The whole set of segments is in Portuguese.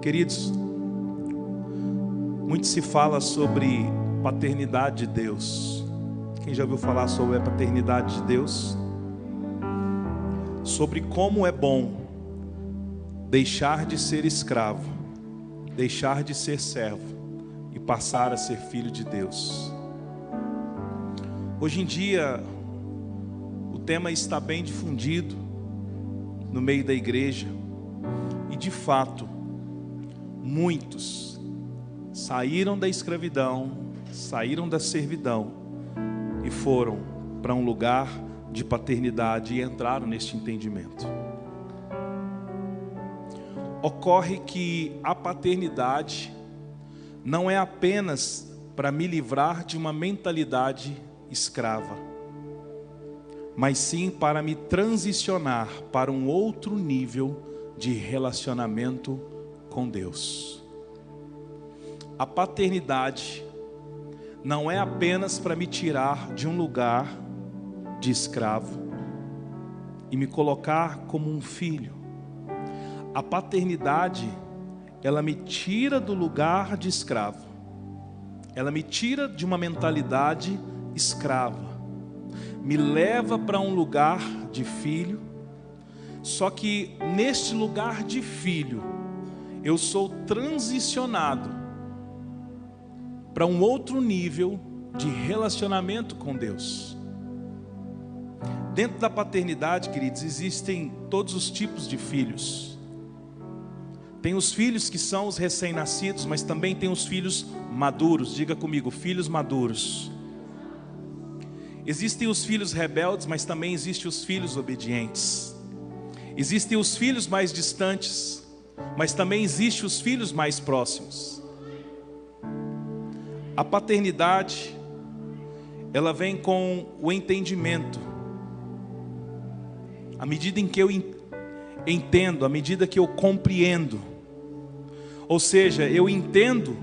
Queridos, muito se fala sobre paternidade de Deus. Quem já ouviu falar sobre a paternidade de Deus? Sobre como é bom deixar de ser escravo, deixar de ser servo e passar a ser filho de Deus. Hoje em dia, o tema está bem difundido no meio da igreja, e de fato, muitos saíram da escravidão, saíram da servidão e foram para um lugar de paternidade e entraram neste entendimento. Ocorre que a paternidade não é apenas para me livrar de uma mentalidade escrava, mas sim para me transicionar para um outro nível de relacionamento com Deus. A paternidade não é apenas para me tirar de um lugar de escravo e me colocar como um filho. A paternidade, ela me tira do lugar de escravo. Ela me tira de uma mentalidade escrava. Me leva para um lugar de filho. Só que neste lugar de filho, eu sou transicionado para um outro nível de relacionamento com Deus. Dentro da paternidade, queridos, existem todos os tipos de filhos. Tem os filhos que são os recém-nascidos, mas também tem os filhos maduros. Diga comigo, filhos maduros. Existem os filhos rebeldes, mas também existem os filhos obedientes. Existem os filhos mais distantes, mas também existem os filhos mais próximos. A paternidade, ela vem com o entendimento. À medida em que eu entendo, à medida que eu compreendo, ou seja, eu entendo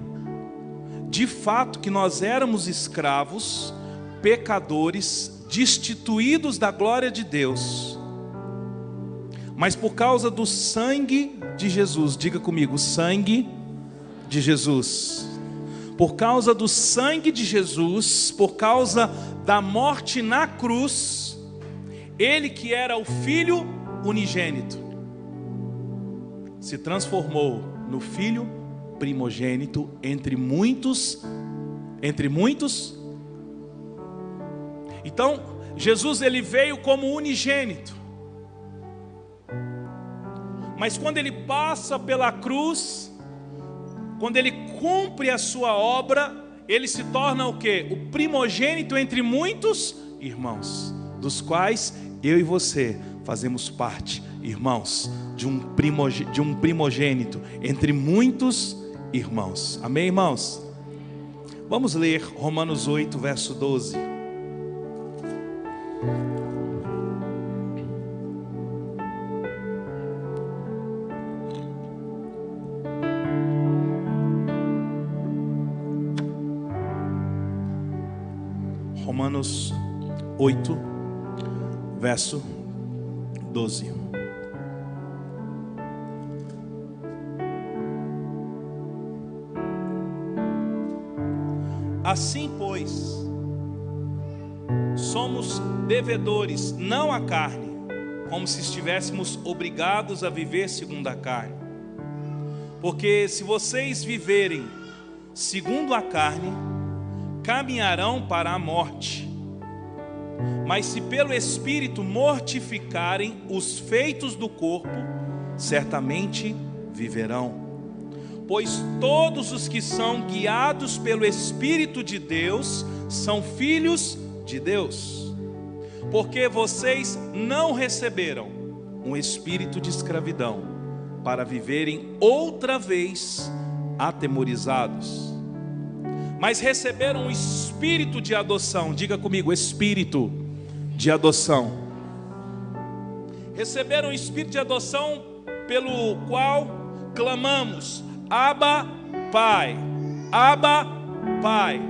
de fato que nós éramos escravos, pecadores, destituídos da glória de Deus, mas por causa do sangue de Jesus, diga comigo, sangue de Jesus. Por causa do sangue de Jesus, por causa da morte na cruz, ele que era o filho unigênito, se transformou no filho primogênito entre muitos, entre muitos. Então, Jesus ele veio como unigênito. Mas quando ele passa pela cruz, quando ele cumpre a sua obra, ele se torna o que? O primogênito entre muitos irmãos, dos quais eu e você fazemos parte, irmãos, de um, primog... de um primogênito entre muitos irmãos. Amém, irmãos? Vamos ler Romanos 8, verso 12. 8, verso 12. Assim, pois, somos devedores, não à carne, como se estivéssemos obrigados a viver segundo a carne. Porque se vocês viverem segundo a carne, caminharão para a morte. Mas se pelo Espírito mortificarem os feitos do corpo, certamente viverão. Pois todos os que são guiados pelo Espírito de Deus são filhos de Deus. Porque vocês não receberam um espírito de escravidão para viverem outra vez atemorizados mas receberam um espírito de adoção. Diga comigo, espírito de adoção. Receberam um espírito de adoção pelo qual clamamos: Abba, Pai. Abba, Pai.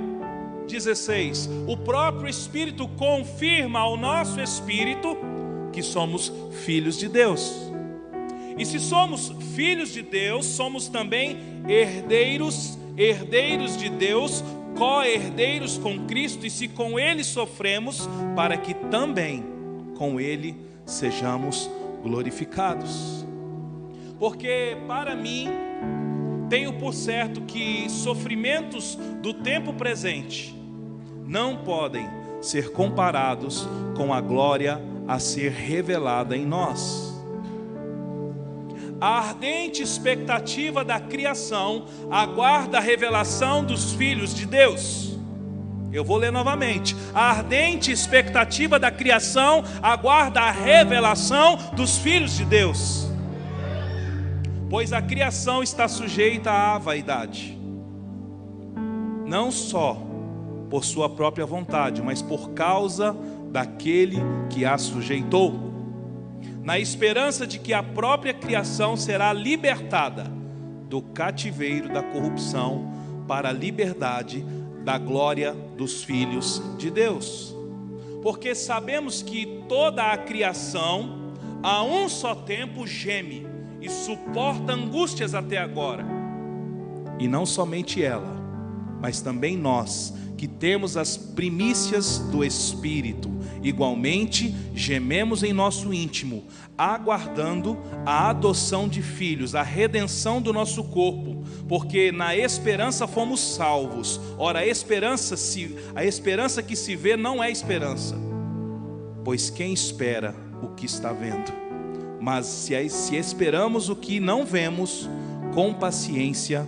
16. O próprio Espírito confirma ao nosso espírito que somos filhos de Deus. E se somos filhos de Deus, somos também herdeiros, herdeiros de Deus, co-herdeiros com Cristo, e se com Ele sofremos, para que também com Ele sejamos glorificados. Porque para mim, tenho por certo que sofrimentos do tempo presente não podem ser comparados com a glória a ser revelada em nós. A ardente expectativa da criação aguarda a revelação dos filhos de Deus. Eu vou ler novamente. A ardente expectativa da criação aguarda a revelação dos filhos de Deus. Pois a criação está sujeita à vaidade, não só por sua própria vontade, mas por causa daquele que a sujeitou, na esperança de que a própria criação será libertada do cativeiro da corrupção para a liberdade da glória dos filhos de Deus. Porque sabemos que toda a criação, a um só tempo, geme e suporta angústias até agora. E não somente ela, mas também nós que temos as primícias do Espírito. Igualmente, gememos em nosso íntimo, aguardando a adoção de filhos, a redenção do nosso corpo, porque na esperança fomos salvos. Ora, a esperança, se, a esperança que se vê não é esperança, pois quem espera o que está vendo? Mas se, se esperamos o que não vemos, com paciência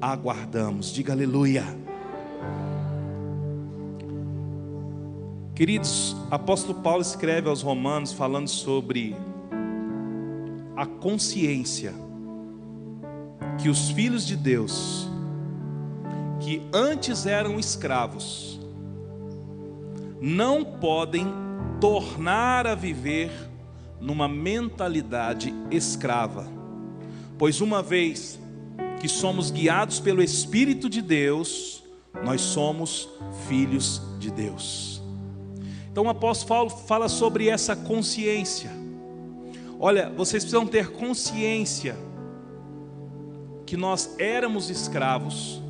aguardamos. Diga aleluia. Queridos, apóstolo Paulo escreve aos Romanos falando sobre a consciência que os filhos de Deus, que antes eram escravos, não podem tornar a viver numa mentalidade escrava, pois uma vez que somos guiados pelo Espírito de Deus, nós somos filhos de Deus. Então o apóstolo Paulo fala sobre essa consciência. Olha, vocês precisam ter consciência que nós éramos escravos,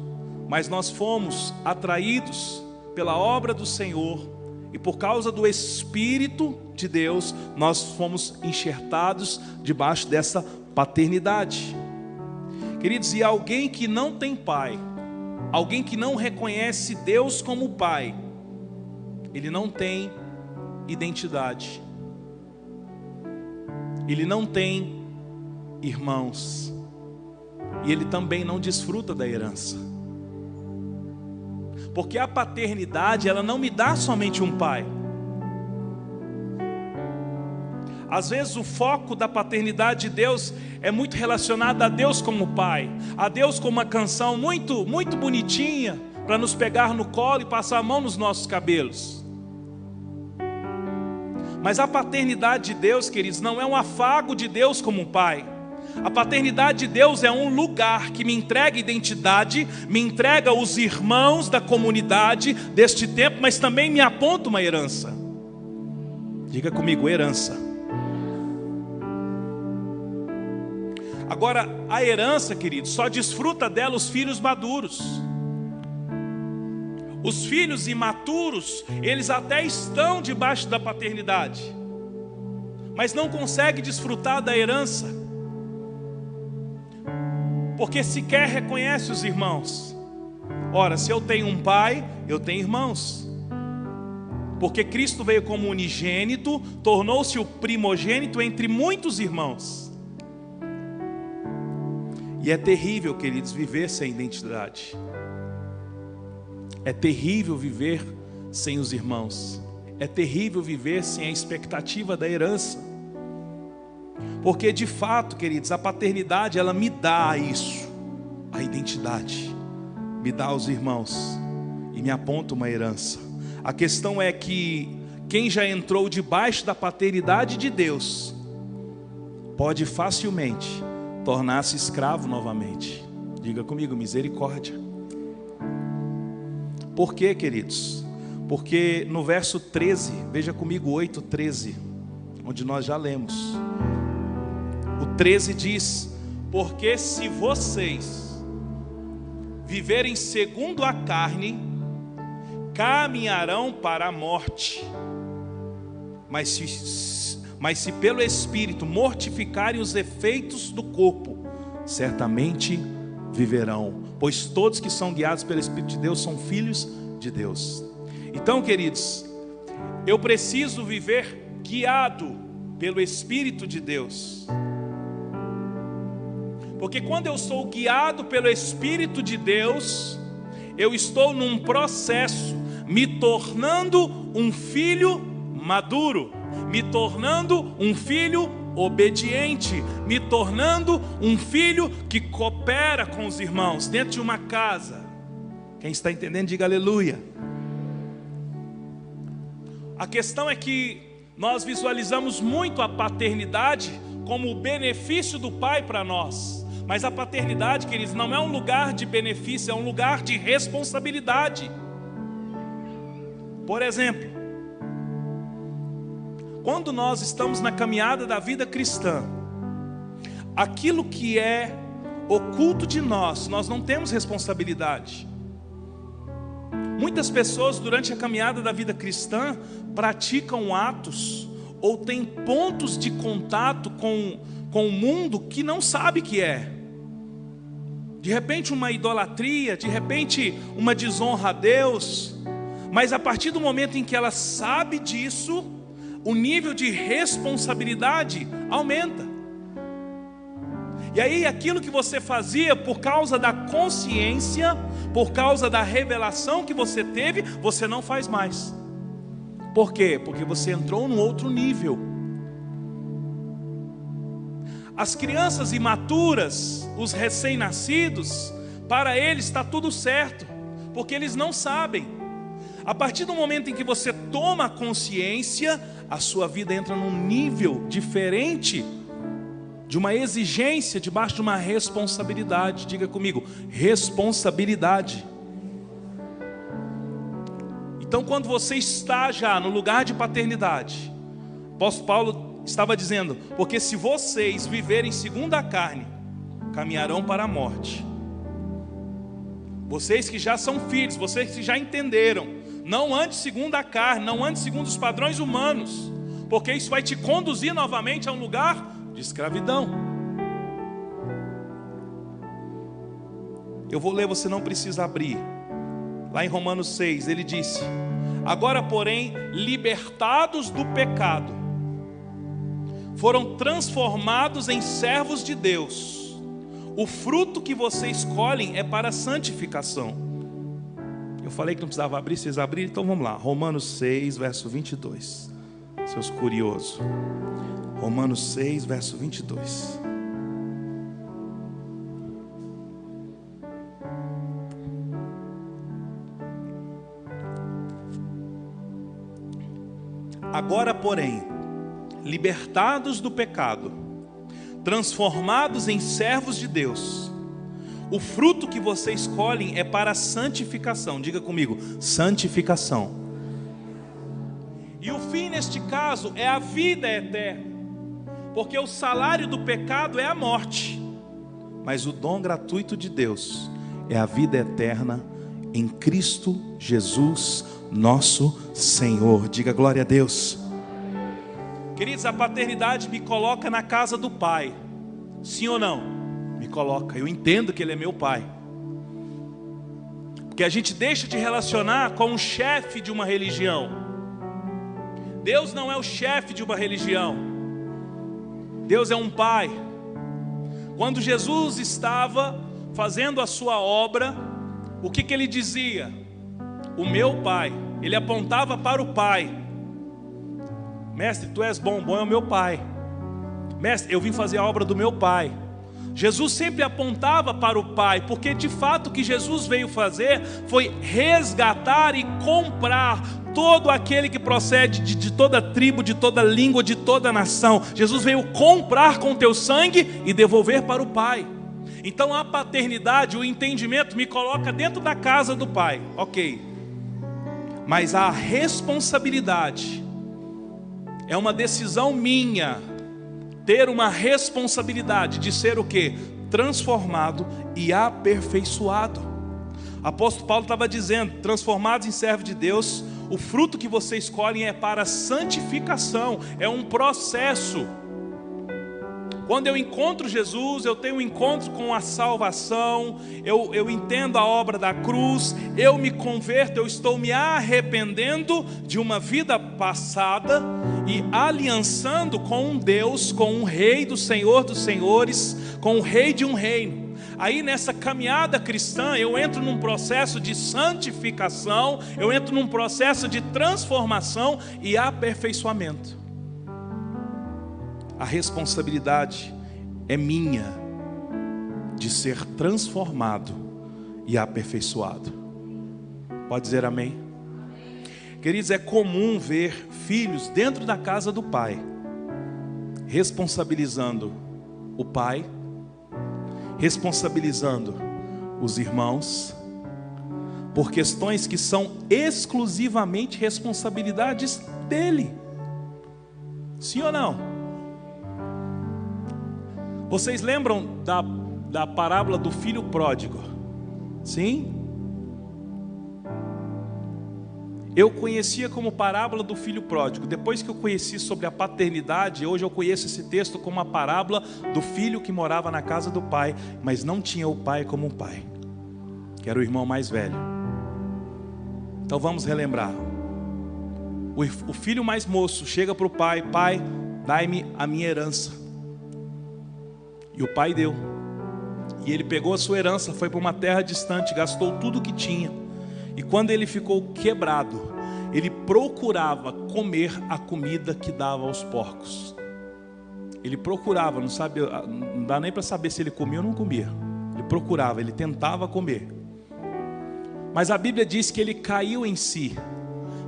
mas nós fomos atraídos pela obra do Senhor e por causa do Espírito de Deus, nós fomos enxertados debaixo dessa paternidade. Queridos, e alguém que não tem pai, alguém que não reconhece Deus como pai, ele não tem identidade. Ele não tem irmãos. E ele também não desfruta da herança. Porque a paternidade, ela não me dá somente um pai. Às vezes o foco da paternidade de Deus é muito relacionado a Deus como pai, a Deus como uma canção muito, muito bonitinha para nos pegar no colo e passar a mão nos nossos cabelos. Mas a paternidade de Deus, queridos, não é um afago de Deus como pai. A paternidade de Deus é um lugar que me entrega identidade, me entrega os irmãos da comunidade deste tempo, mas também me aponta uma herança. Diga comigo, herança. Agora, a herança, queridos, só desfruta dela os filhos maduros. Os filhos imaturos, eles até estão debaixo da paternidade, mas não conseguem desfrutar da herança, porque sequer reconhece os irmãos. Ora, se eu tenho um pai, eu tenho irmãos. Porque Cristo veio como unigênito, tornou-se o primogênito entre muitos irmãos. E é terrível, queridos, viver sem identidade. É terrível viver sem os irmãos. É terrível viver sem a expectativa da herança. Porque de fato, queridos, a paternidade ela me dá isso, a identidade, me dá os irmãos e me aponta uma herança. A questão é que quem já entrou debaixo da paternidade de Deus pode facilmente tornar-se escravo novamente. Diga comigo, misericórdia. Por quê, queridos? Porque no verso 13, veja comigo 8, 13, onde nós já lemos. O 13 diz: Porque se vocês viverem segundo a carne, caminharão para a morte. Mas se, mas se pelo Espírito mortificarem os efeitos do corpo, certamente viverão, pois todos que são guiados pelo Espírito de Deus são filhos de Deus. Então, queridos, eu preciso viver guiado pelo Espírito de Deus. Porque quando eu sou guiado pelo Espírito de Deus, eu estou num processo, me tornando um filho maduro, me tornando um filho obediente, me tornando um filho que coopera com os irmãos dentro de uma casa. Quem está entendendo, diga aleluia. A questão é que nós visualizamos muito a paternidade como o benefício do pai para nós. Mas a paternidade, queridos, não é um lugar de benefício, é um lugar de responsabilidade. Por exemplo, quando nós estamos na caminhada da vida cristã, aquilo que é oculto de nós, nós não temos responsabilidade. Muitas pessoas durante a caminhada da vida cristã praticam atos ou têm pontos de contato com, com o mundo que não sabe que é. De repente uma idolatria, de repente uma desonra a Deus, mas a partir do momento em que ela sabe disso, o nível de responsabilidade aumenta. E aí, aquilo que você fazia por causa da consciência, por causa da revelação que você teve, você não faz mais. Por quê? Porque você entrou num outro nível. As crianças imaturas, os recém-nascidos, para eles está tudo certo, porque eles não sabem. A partir do momento em que você toma consciência, a sua vida entra num nível diferente, de uma exigência, debaixo de uma responsabilidade. Diga comigo, responsabilidade. Então, quando você está já no lugar de paternidade, apóstolo Paulo estava dizendo: porque se vocês viverem segundo a carne, caminharão para a morte. Vocês que já são filhos, vocês que já entenderam, não ande segundo a carne, não ande segundo os padrões humanos, porque isso vai te conduzir novamente a um lugar de escravidão. Eu vou ler, você não precisa abrir. Lá em Romanos 6, ele disse: Agora, porém, libertados do pecado, foram transformados em servos de Deus. O fruto que vocês escolhem é para santificação eu falei que não precisava abrir, vocês abriram, então vamos lá. Romanos 6, verso 22. Seus curiosos. Romanos 6, verso 22. Agora, porém, libertados do pecado, transformados em servos de Deus, o fruto que vocês escolhem é para a santificação. Diga comigo, santificação. E o fim neste caso é a vida eterna. Porque o salário do pecado é a morte. Mas o dom gratuito de Deus é a vida eterna em Cristo Jesus, nosso Senhor. Diga glória a Deus. Queridos, a paternidade me coloca na casa do Pai. Sim ou não? Me coloca. Eu entendo que Ele é meu Pai. Porque a gente deixa de relacionar com o chefe de uma religião. Deus não é o chefe de uma religião. Deus é um Pai. Quando Jesus estava fazendo a sua obra, o que, que ele dizia? O meu Pai. Ele apontava para o Pai. Mestre, tu és bom, bom é o meu Pai. Mestre, eu vim fazer a obra do meu Pai. Jesus sempre apontava para o Pai, porque de fato o que Jesus veio fazer foi resgatar e comprar todo aquele que procede de, de, toda tribo, de toda língua, de toda nação. Jesus veio comprar com teu sangue e devolver para o Pai. Então a paternidade, o entendimento me coloca dentro da casa do Pai, ok. Mas a responsabilidade é uma decisão minha ter uma responsabilidade de ser o que? Transformado e aperfeiçoado. Apóstolo Paulo estava dizendo: transformados em servo de Deus, o fruto que vocês escolhem é para santificação, é um processo. Quando eu encontro Jesus, eu tenho um encontro com a salvação, eu, eu entendo a obra da cruz, eu me converto, eu estou me arrependendo de uma vida passada e aliançando com um Deus, com um Rei do Senhor dos Senhores, com o Rei de um reino. Aí nessa caminhada cristã, eu entro num processo de santificação, eu entro num processo de transformação e aperfeiçoamento. A responsabilidade é minha de ser transformado e aperfeiçoado. Pode dizer amém? Queridos, é comum ver filhos dentro da casa do pai responsabilizando o pai responsabilizando os irmãos por questões que são exclusivamente responsabilidades dele. Sim ou não? Vocês lembram da, da parábola do filho pródigo? Sim? Eu conhecia como parábola do filho pródigo. Depois que eu conheci sobre a paternidade, hoje eu conheço esse texto como a parábola do filho que morava na casa do pai, mas não tinha o pai como um pai, que era o irmão mais velho. Então vamos relembrar. O filho mais moço chega para o pai: Pai, dai-me a minha herança. E o pai deu. E ele pegou a sua herança, foi para uma terra distante, gastou tudo o que tinha e quando ele ficou quebrado, ele procurava comer a comida que dava aos porcos. Ele procurava, não sabe, não dá nem para saber se ele comia ou não comia. Ele procurava, ele tentava comer. Mas a Bíblia diz que ele caiu em si.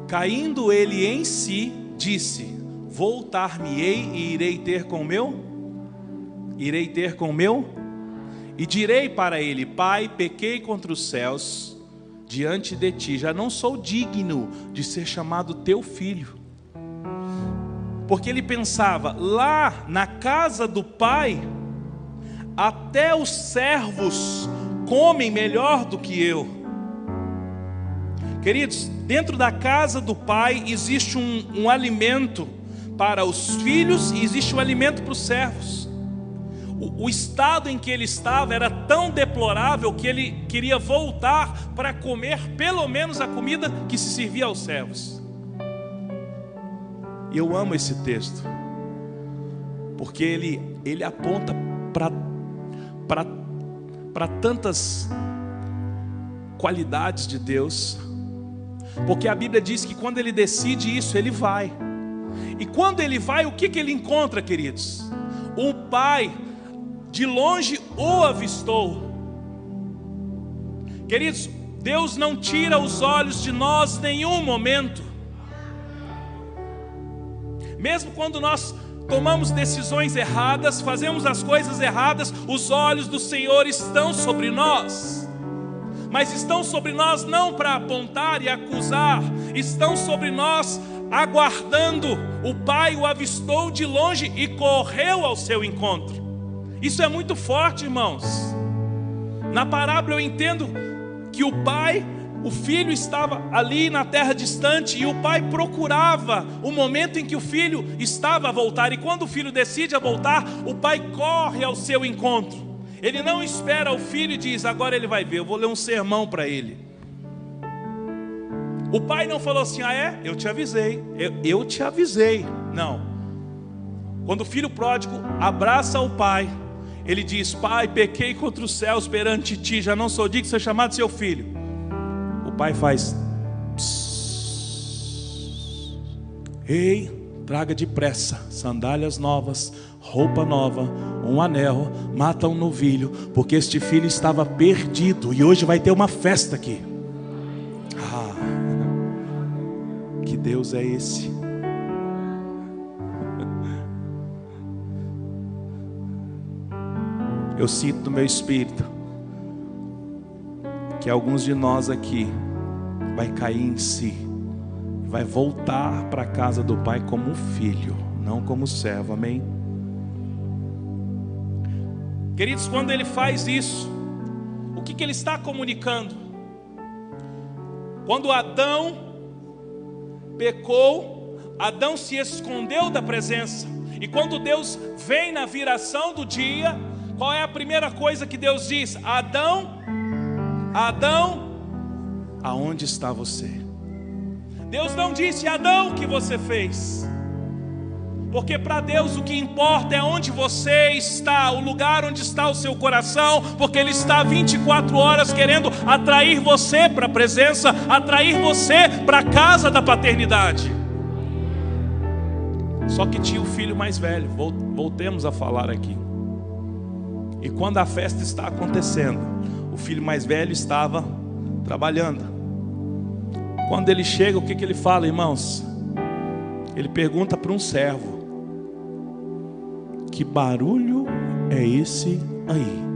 Caindo ele em si, disse: Voltar-me-ei e irei ter com meu? Irei ter com meu? E direi para ele: Pai, pequei contra os céus diante de ti, já não sou digno de ser chamado teu filho. Porque ele pensava, lá na casa do pai, até os servos comem melhor do que eu. Queridos, dentro da casa do pai existe um, um alimento para os filhos e existe um alimento para os servos o, o estado em que ele estava era tão deplorável que ele queria voltar para comer pelo menos a comida que se servia aos servos. E eu amo esse texto, porque ele, ele aponta para tantas qualidades de Deus, porque a Bíblia diz que quando ele decide isso, ele vai. E quando ele vai, o que, que ele encontra, queridos? O pai de longe o avistou. Queridos, Deus não tira os olhos de nós nenhum momento. Mesmo quando nós tomamos decisões erradas, fazemos as coisas erradas, os olhos do Senhor estão sobre nós. Mas estão sobre nós não para apontar e acusar, estão sobre nós aguardando. O Pai o avistou de longe e correu ao seu encontro. Isso é muito forte, irmãos. Na parábola eu entendo que o pai, o filho estava ali na terra distante e o pai procurava o momento em que o filho estava a voltar. E quando o filho decide a voltar, o pai corre ao seu encontro. Ele não espera o filho e diz: Agora ele vai ver, eu vou ler um sermão para ele. O pai não falou assim: Ah, é? Eu te avisei. Eu, eu te avisei. Não. Quando o filho pródigo abraça o pai, ele diz: Pai, pequei contra os céus perante ti, já não sou digno de ser chamado seu filho. O pai faz: Ei, traga depressa sandálias novas, roupa nova, um anel, mata um novilho, porque este filho estava perdido e hoje vai ter uma festa aqui. Ah, que Deus é esse? Eu sinto no meu espírito que alguns de nós aqui vai cair em si, vai voltar para a casa do Pai como um filho, não como servo, amém? Queridos, quando ele faz isso, o que, que ele está comunicando? Quando Adão pecou, Adão se escondeu da presença, e quando Deus vem na viração do dia, qual é a primeira coisa que Deus diz? Adão, Adão, aonde está você? Deus não disse, Adão, o que você fez? Porque para Deus o que importa é onde você está, o lugar onde está o seu coração, porque Ele está 24 horas querendo atrair você para a presença, atrair você para a casa da paternidade. Só que tinha o filho mais velho, voltemos a falar aqui. E quando a festa está acontecendo, o filho mais velho estava trabalhando. Quando ele chega, o que, que ele fala, irmãos? Ele pergunta para um servo: que barulho é esse aí?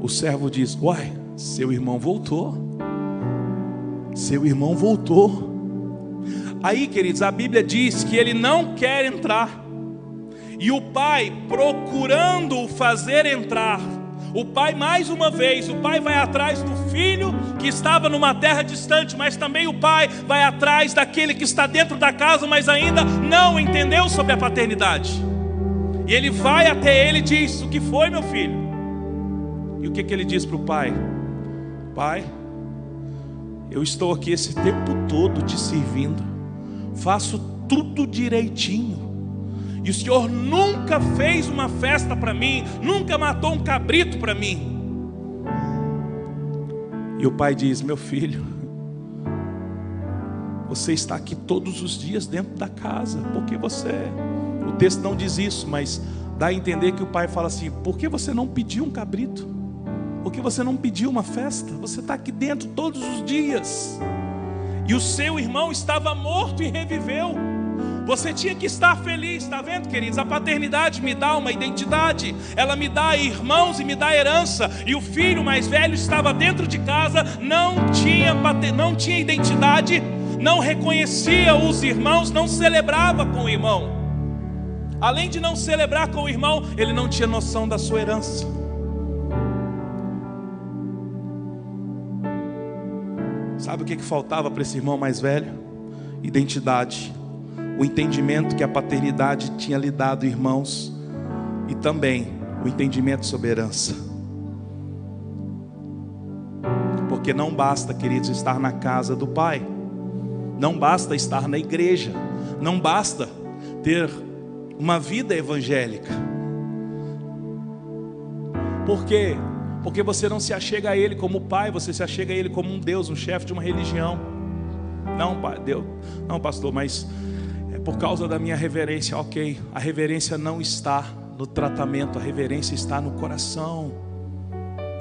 O servo diz: Uai, seu irmão voltou. Seu irmão voltou. Aí, queridos, a Bíblia diz que ele não quer entrar. E o pai, procurando o fazer entrar, o pai, mais uma vez, o pai vai atrás do filho que estava numa terra distante, mas também o pai vai atrás daquele que está dentro da casa, mas ainda não entendeu sobre a paternidade. E ele vai até ele e diz: O que foi, meu filho? E o que, que ele diz para o pai? Pai, eu estou aqui esse tempo todo te servindo, faço tudo direitinho. E o Senhor nunca fez uma festa para mim, nunca matou um cabrito para mim. E o pai diz: Meu filho, você está aqui todos os dias dentro da casa, porque você o texto não diz isso, mas dá a entender que o pai fala assim: por que você não pediu um cabrito? Por que você não pediu uma festa? Você está aqui dentro todos os dias. E o seu irmão estava morto e reviveu. Você tinha que estar feliz, está vendo, queridos? A paternidade me dá uma identidade, ela me dá irmãos e me dá herança. E o filho mais velho estava dentro de casa, não tinha, não tinha identidade, não reconhecia os irmãos, não celebrava com o irmão. Além de não celebrar com o irmão, ele não tinha noção da sua herança. Sabe o que, que faltava para esse irmão mais velho? Identidade, o entendimento que a paternidade tinha lhe dado, irmãos, e também o entendimento sobre herança. Porque não basta, queridos, estar na casa do Pai, não basta estar na igreja, não basta ter uma vida evangélica. Por quê? Porque você não se achega a Ele como pai, você se achega a Ele como um Deus, um chefe de uma religião. Não, pai, Deus, não, pastor, mas é por causa da minha reverência, ok. A reverência não está no tratamento, a reverência está no coração.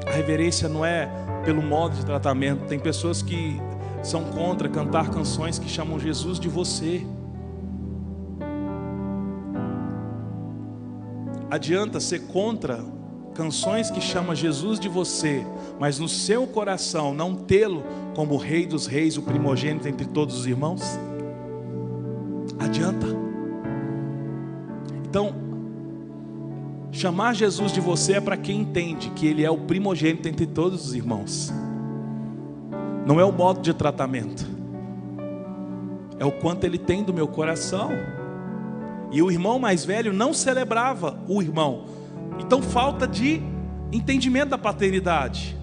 A reverência não é pelo modo de tratamento. Tem pessoas que são contra cantar canções que chamam Jesus de você. adianta ser contra canções que chama Jesus de você, mas no seu coração não tê-lo como rei dos reis, o primogênito entre todos os irmãos? Adianta. Então, chamar Jesus de você é para quem entende que ele é o primogênito entre todos os irmãos. Não é o modo de tratamento. É o quanto ele tem do meu coração. E o irmão mais velho não celebrava o irmão. Então falta de entendimento da paternidade.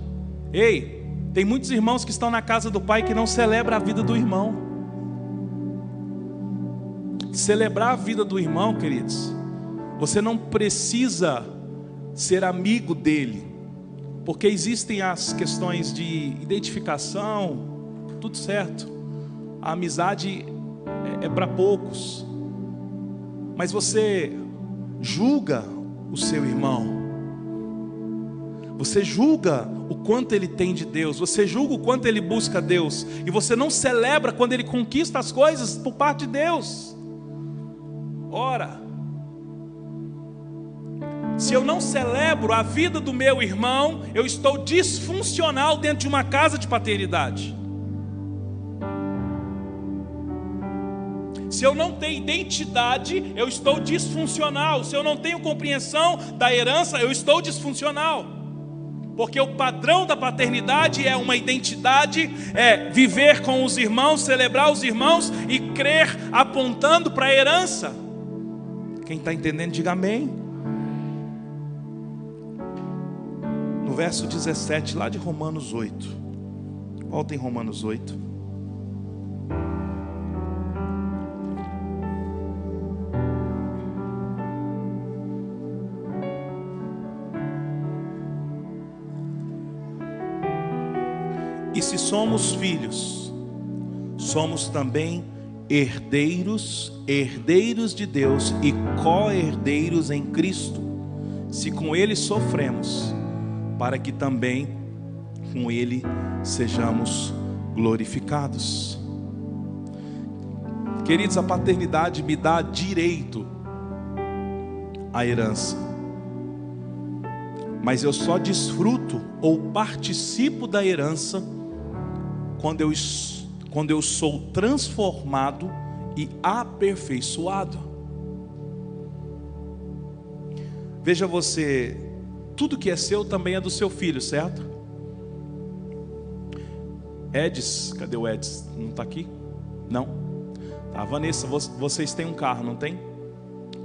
Ei, tem muitos irmãos que estão na casa do pai que não celebram a vida do irmão. Celebrar a vida do irmão, queridos, você não precisa ser amigo dele, porque existem as questões de identificação, tudo certo. A amizade é, é para poucos mas você julga o seu irmão. Você julga o quanto ele tem de Deus, você julga o quanto ele busca Deus, e você não celebra quando ele conquista as coisas por parte de Deus. Ora, se eu não celebro a vida do meu irmão, eu estou disfuncional dentro de uma casa de paternidade. Se eu não tenho identidade, eu estou disfuncional. Se eu não tenho compreensão da herança, eu estou disfuncional. Porque o padrão da paternidade é uma identidade, é viver com os irmãos, celebrar os irmãos e crer apontando para a herança. Quem está entendendo, diga amém. No verso 17, lá de Romanos 8. Volta em Romanos 8. E se somos filhos, somos também herdeiros, herdeiros de Deus e co-herdeiros em Cristo, se com Ele sofremos, para que também com Ele sejamos glorificados. Queridos, a paternidade me dá direito à herança mas eu só desfruto ou participo da herança quando eu, quando eu sou transformado e aperfeiçoado. Veja você, tudo que é seu também é do seu filho, certo? Edis, cadê o Edis? Não está aqui? Não. Tá, Vanessa, vocês têm um carro, não tem?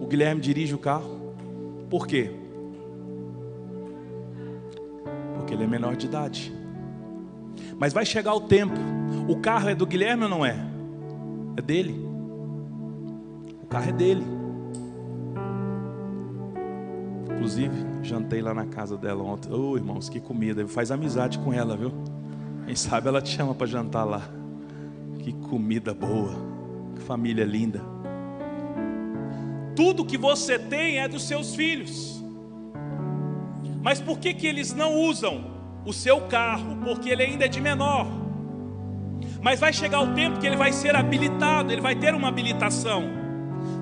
O Guilherme dirige o carro. Por quê? Porque ele é menor de idade. Mas vai chegar o tempo. O carro é do Guilherme ou não é? É dele. O carro é dele. Inclusive, jantei lá na casa dela ontem. Ô oh, irmãos, que comida. Faz amizade com ela, viu? Quem sabe ela te chama para jantar lá. Que comida boa. Que família linda. Tudo que você tem é dos seus filhos. Mas por que, que eles não usam o seu carro? Porque ele ainda é de menor. Mas vai chegar o tempo que ele vai ser habilitado, ele vai ter uma habilitação.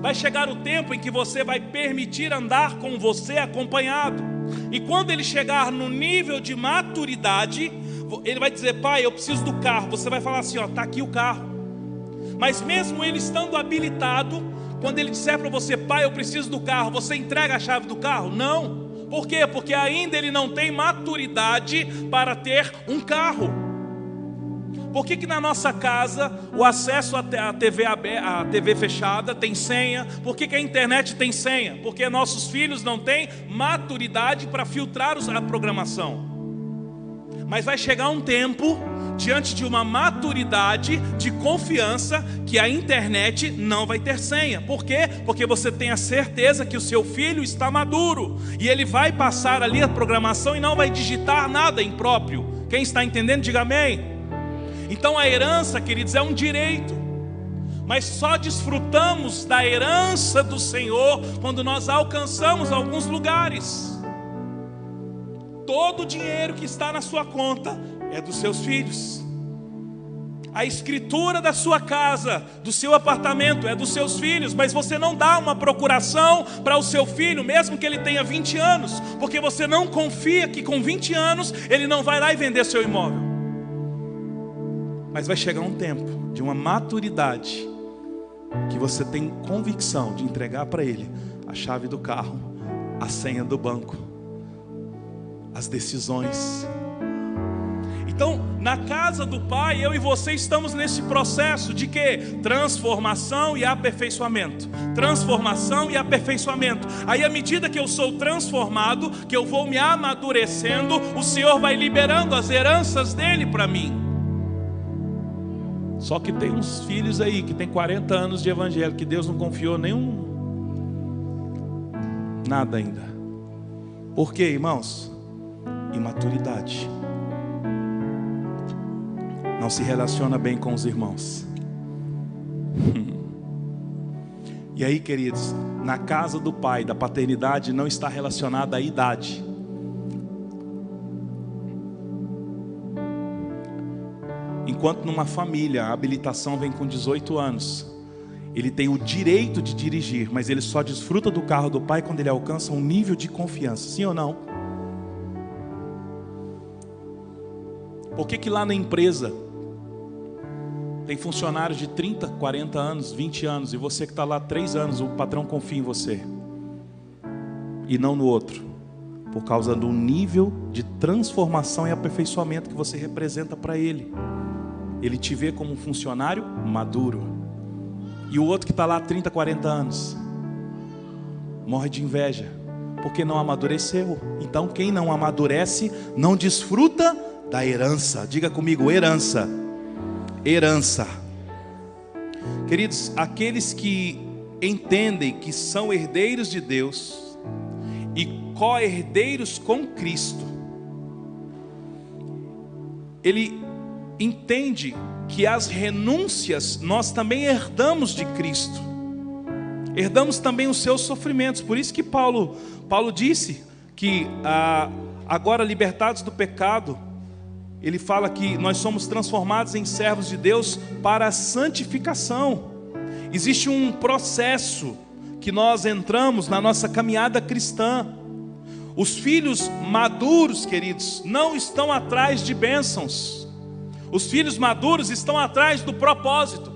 Vai chegar o tempo em que você vai permitir andar com você acompanhado. E quando ele chegar no nível de maturidade, ele vai dizer: Pai, eu preciso do carro. Você vai falar assim: Ó, está aqui o carro. Mas mesmo ele estando habilitado, quando ele disser para você: Pai, eu preciso do carro, você entrega a chave do carro? Não. Por quê? Porque ainda ele não tem maturidade para ter um carro. Por que, que na nossa casa o acesso à TV, a TV fechada tem senha? Por que, que a internet tem senha? Porque nossos filhos não têm maturidade para filtrar a programação. Mas vai chegar um tempo, diante de uma maturidade de confiança, que a internet não vai ter senha. Por quê? Porque você tem a certeza que o seu filho está maduro e ele vai passar ali a programação e não vai digitar nada impróprio. Quem está entendendo, diga amém. Então a herança, queridos, é um direito. Mas só desfrutamos da herança do Senhor quando nós alcançamos alguns lugares. Todo o dinheiro que está na sua conta é dos seus filhos. A escritura da sua casa, do seu apartamento, é dos seus filhos, mas você não dá uma procuração para o seu filho, mesmo que ele tenha 20 anos, porque você não confia que com 20 anos ele não vai lá e vender seu imóvel. Mas vai chegar um tempo de uma maturidade que você tem convicção de entregar para ele a chave do carro, a senha do banco as decisões. Então, na casa do Pai, eu e você estamos nesse processo de que? Transformação e aperfeiçoamento. Transformação e aperfeiçoamento. Aí, à medida que eu sou transformado, que eu vou me amadurecendo, o Senhor vai liberando as heranças dele para mim. Só que tem uns filhos aí que tem 40 anos de evangelho, que Deus não confiou nenhum. Nada ainda. Por quê, irmãos? Imaturidade. Não se relaciona bem com os irmãos. E aí, queridos, na casa do pai, da paternidade não está relacionada à idade. Enquanto numa família a habilitação vem com 18 anos, ele tem o direito de dirigir, mas ele só desfruta do carro do pai quando ele alcança um nível de confiança. Sim ou não? Por que, que lá na empresa Tem funcionários de 30, 40 anos, 20 anos, e você que está lá 3 anos, o patrão confia em você. E não no outro. Por causa do nível de transformação e aperfeiçoamento que você representa para ele. Ele te vê como um funcionário maduro. E o outro que está lá 30, 40 anos, morre de inveja, porque não amadureceu. Então, quem não amadurece, não desfruta da herança. Diga comigo, herança herança. Queridos, aqueles que entendem que são herdeiros de Deus e co-herdeiros com Cristo, ele entende que as renúncias nós também herdamos de Cristo. Herdamos também os seus sofrimentos. Por isso que Paulo, Paulo disse que ah, agora libertados do pecado, ele fala que nós somos transformados em servos de Deus para a santificação. Existe um processo que nós entramos na nossa caminhada cristã. Os filhos maduros, queridos, não estão atrás de bênçãos. Os filhos maduros estão atrás do propósito.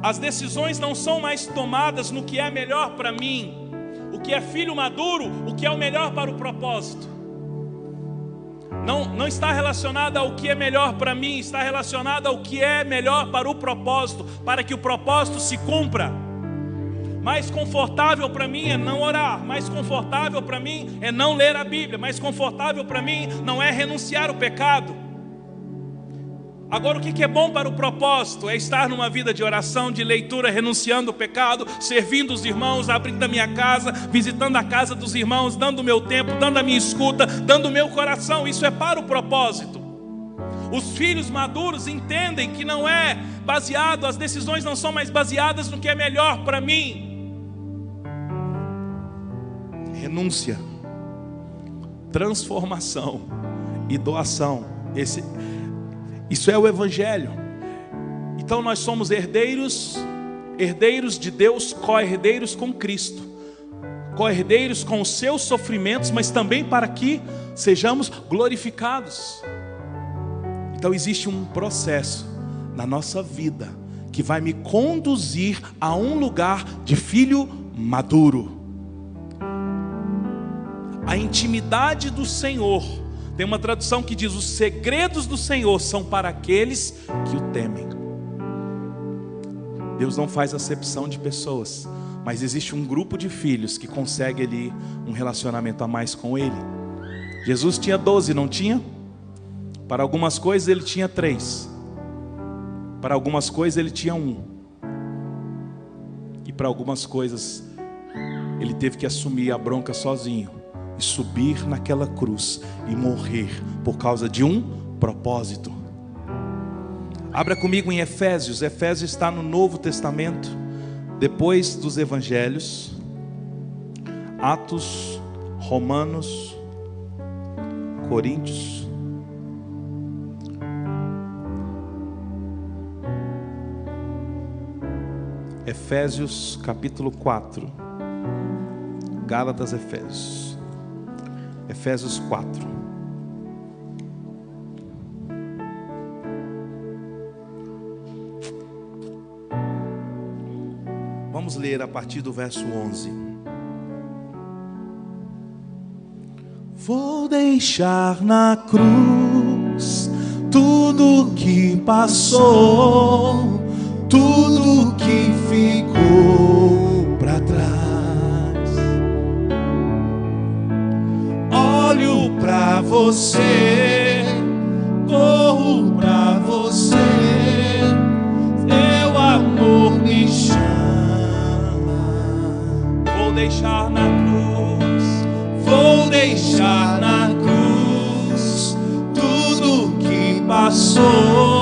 As decisões não são mais tomadas no que é melhor para mim. O que é filho maduro, o que é o melhor para o propósito não, não está relacionada ao que é melhor para mim, está relacionada ao que é melhor para o propósito, para que o propósito se cumpra. Mais confortável para mim é não orar, mais confortável para mim é não ler a Bíblia, mais confortável para mim não é renunciar o pecado. Agora, o que é bom para o propósito é estar numa vida de oração, de leitura, renunciando o pecado, servindo os irmãos, abrindo a minha casa, visitando a casa dos irmãos, dando o meu tempo, dando a minha escuta, dando o meu coração. Isso é para o propósito. Os filhos maduros entendem que não é baseado, as decisões não são mais baseadas no que é melhor para mim. Renúncia, transformação e doação. Esse isso é o Evangelho. Então nós somos herdeiros, herdeiros de Deus, co-herdeiros com Cristo, co-herdeiros com os seus sofrimentos, mas também para que sejamos glorificados. Então existe um processo na nossa vida que vai me conduzir a um lugar de filho maduro. A intimidade do Senhor tem uma tradução que diz: os segredos do Senhor são para aqueles que o temem. Deus não faz acepção de pessoas, mas existe um grupo de filhos que consegue ali um relacionamento a mais com Ele. Jesus tinha doze, não tinha? Para algumas coisas ele tinha três, para algumas coisas ele tinha um, e para algumas coisas ele teve que assumir a bronca sozinho e subir naquela cruz e morrer por causa de um propósito. Abra comigo em Efésios. Efésios está no Novo Testamento, depois dos Evangelhos. Atos, Romanos, Coríntios. Efésios capítulo 4. Gálatas, Efésios. Efésios 4. Vamos ler a partir do verso 11. Vou deixar na cruz tudo que passou, tudo que ficou para trás você, corro pra você, teu amor me chama. Vou deixar na cruz, vou deixar na cruz tudo que passou,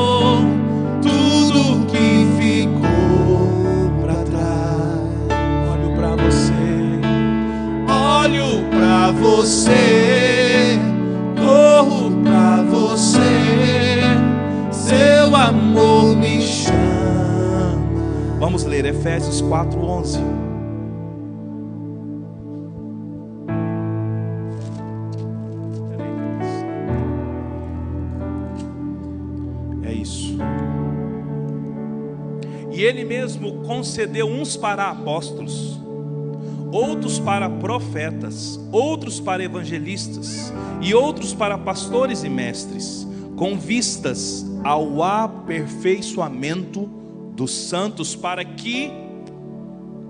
Efésios 4:11. É isso. E ele mesmo concedeu uns para apóstolos, outros para profetas, outros para evangelistas e outros para pastores e mestres, com vistas ao aperfeiçoamento dos santos, para que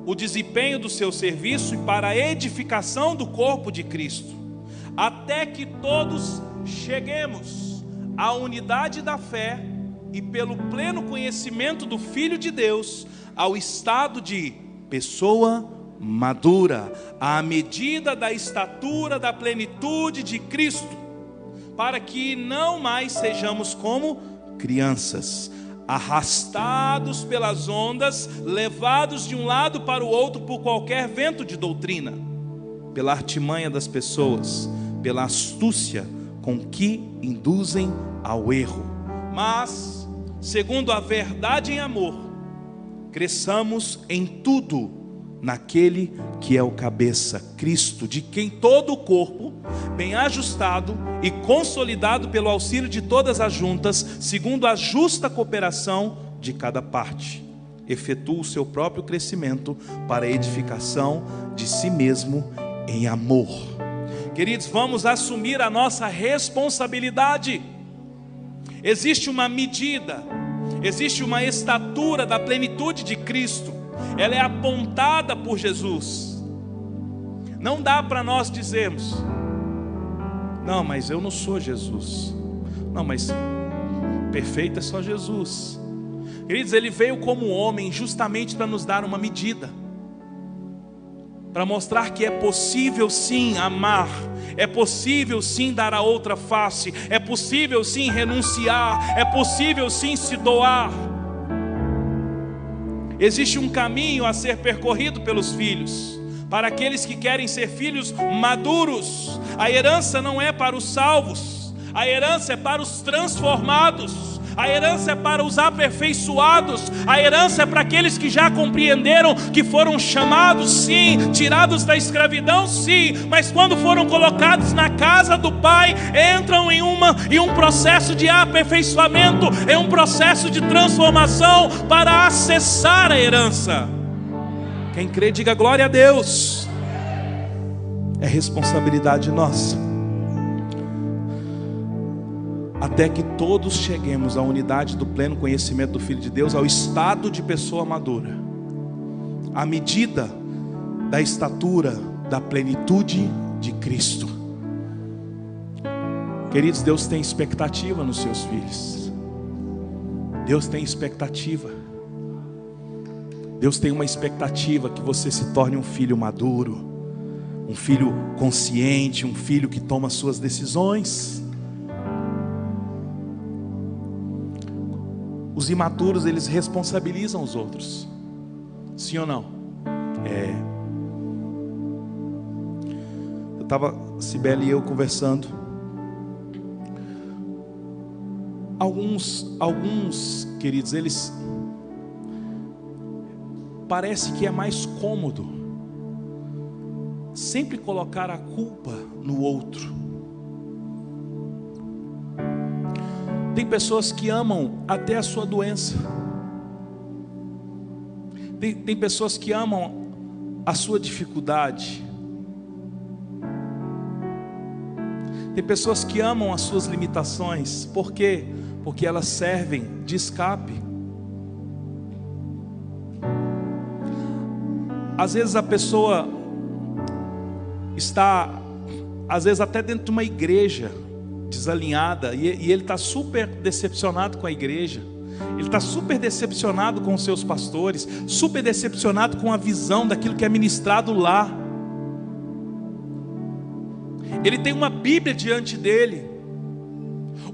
o desempenho do seu serviço e para a edificação do corpo de Cristo, até que todos cheguemos à unidade da fé e pelo pleno conhecimento do Filho de Deus, ao estado de pessoa madura, à medida da estatura da plenitude de Cristo, para que não mais sejamos como crianças, arrastados pelas ondas, levados de um lado para o outro por qualquer vento de doutrina, pela artimanha das pessoas, pela astúcia com que induzem ao erro. Mas, segundo a verdade em amor, cresçamos em tudo naquele que é o cabeça, Cristo, de quem todo o corpo, bem ajustado e consolidado pelo auxílio de todas as juntas, segundo a justa cooperação de cada parte, efetua o seu próprio crescimento para a edificação de si mesmo em amor. Queridos, vamos assumir a nossa responsabilidade. Existe uma medida, existe uma estatura da plenitude de Cristo ela é apontada por Jesus. Não dá para nós dizermos, não, mas eu não sou Jesus. Não, mas perfeito é só Jesus. Queridos, ele veio como homem justamente para nos dar uma medida, para mostrar que é possível sim amar, é possível sim dar a outra face, é possível sim renunciar, é possível sim se doar. Existe um caminho a ser percorrido pelos filhos. Para aqueles que querem ser filhos maduros, a herança não é para os salvos, a herança é para os transformados a herança é para os aperfeiçoados, a herança é para aqueles que já compreenderam que foram chamados, sim, tirados da escravidão, sim, mas quando foram colocados na casa do Pai, entram em, uma, em um processo de aperfeiçoamento, em um processo de transformação para acessar a herança. Quem crê, diga glória a Deus. É responsabilidade nossa até que todos cheguemos à unidade do pleno conhecimento do Filho de Deus, ao estado de pessoa madura, à medida da estatura da plenitude de Cristo. Queridos, Deus tem expectativa nos seus filhos. Deus tem expectativa. Deus tem uma expectativa que você se torne um filho maduro, um filho consciente, um filho que toma suas decisões. Os imaturos, eles responsabilizam os outros. Sim ou não? É. Eu estava, Sibeli e eu conversando. Alguns, alguns, queridos, eles parece que é mais cômodo sempre colocar a culpa no outro. Tem pessoas que amam até a sua doença. Tem, tem pessoas que amam a sua dificuldade. Tem pessoas que amam as suas limitações. Por quê? Porque elas servem de escape. Às vezes a pessoa está, às vezes até dentro de uma igreja, desalinhada e, e ele está super decepcionado com a igreja. Ele está super decepcionado com os seus pastores, super decepcionado com a visão daquilo que é ministrado lá. Ele tem uma Bíblia diante dele,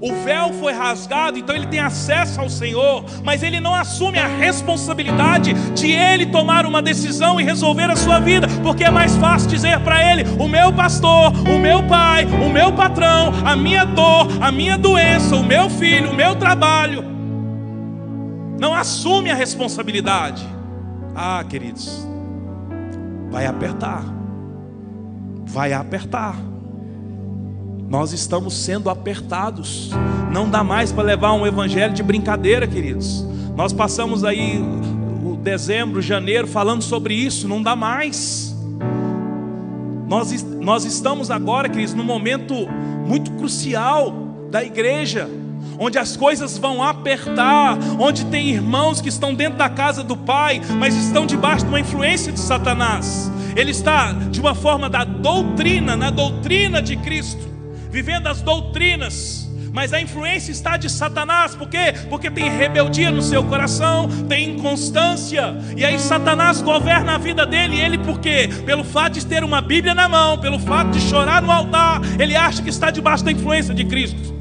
o véu foi rasgado, então ele tem acesso ao Senhor, mas ele não assume a responsabilidade de ele tomar uma decisão e resolver a sua vida, porque é mais fácil dizer para ele: o meu pastor, o meu pai, o meu patrão, a minha dor, a minha doença, o meu filho, o meu trabalho. Não assume a responsabilidade. Ah, queridos, vai apertar, vai apertar. Nós estamos sendo apertados. Não dá mais para levar um evangelho de brincadeira, queridos. Nós passamos aí dezembro, janeiro, falando sobre isso, não dá mais. Nós, nós estamos agora, queridos, num momento muito crucial da igreja, onde as coisas vão apertar, onde tem irmãos que estão dentro da casa do Pai, mas estão debaixo de uma influência de Satanás. Ele está de uma forma da doutrina, na doutrina de Cristo, vivendo as doutrinas mas a influência está de Satanás, por quê? Porque tem rebeldia no seu coração, tem inconstância, e aí Satanás governa a vida dele, ele por quê? Pelo fato de ter uma Bíblia na mão, pelo fato de chorar no altar, ele acha que está debaixo da influência de Cristo.